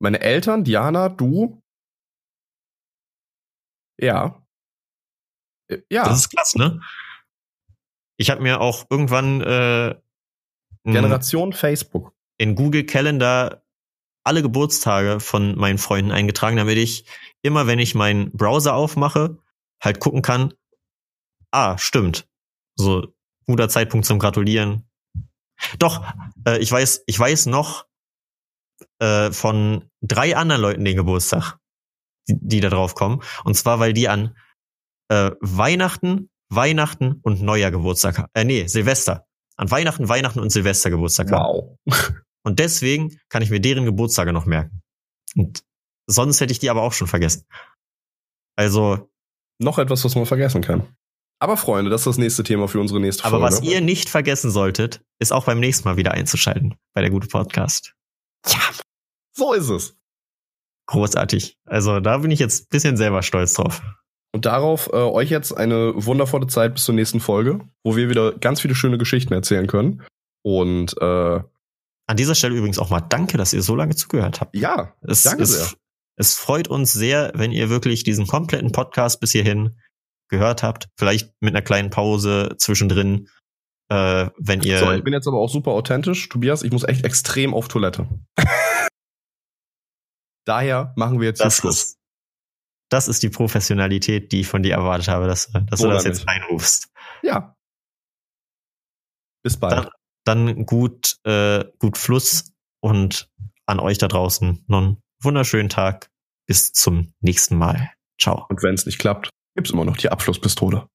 Meine Eltern, Diana, du. Ja. Äh, Ja, Das ist krass, ne? Ich habe mir auch irgendwann äh, Generation Facebook. in Google Calendar alle Geburtstage von meinen Freunden eingetragen, damit ich immer, wenn ich meinen Browser aufmache, halt gucken kann, ah, stimmt. So, guter Zeitpunkt zum Gratulieren. Doch, äh, ich weiß, ich weiß noch äh, von drei anderen Leuten den Geburtstag, die, die da drauf kommen. Und zwar, weil die an äh, Weihnachten, Weihnachten und Neujahr Geburtstag haben. Äh, nee, Silvester. An Weihnachten, Weihnachten und Silvester Geburtstag haben. Wow. Und deswegen kann ich mir deren Geburtstage noch merken. Und sonst hätte ich die aber auch schon vergessen. Also, Noch etwas, was man vergessen kann. Aber Freunde, das ist das nächste Thema für unsere nächste aber Folge. was ihr nicht vergessen solltet, ist auch beim nächsten Mal wieder einzuschalten bei der gute Podcast. So ist es. Großartig. Also da bin ich jetzt ein bisschen selber stolz drauf. Und darauf äh, euch jetzt eine wundervolle Zeit bis zur nächsten Folge, wo wir wieder ganz viele schöne Geschichten erzählen können. Und äh, An dieser Stelle übrigens auch mal danke, dass ihr so lange zugehört habt. ja, Es danke ist, sehr. Es freut uns sehr, wenn ihr wirklich diesen kompletten Podcast bis hierhin gehört habt. Vielleicht mit einer kleinen Pause zwischendrin, äh, wenn ihr. So, ich bin jetzt aber auch super authentisch. Tobias, ich muss echt extrem auf Toilette. Daher machen wir jetzt das Schluss. ist, das ist die Professionalität, die ich von dir erwartet habe, dass, dass du das jetzt nicht? reinrufst. Ja. Bis bald. Dann, dann gut, äh, gut Fluss und an euch da draußen noch einen wunderschönen Tag. Bis zum nächsten Mal. Ciao. Und wenn es nicht klappt, gibt's immer noch die Abschlusspistole.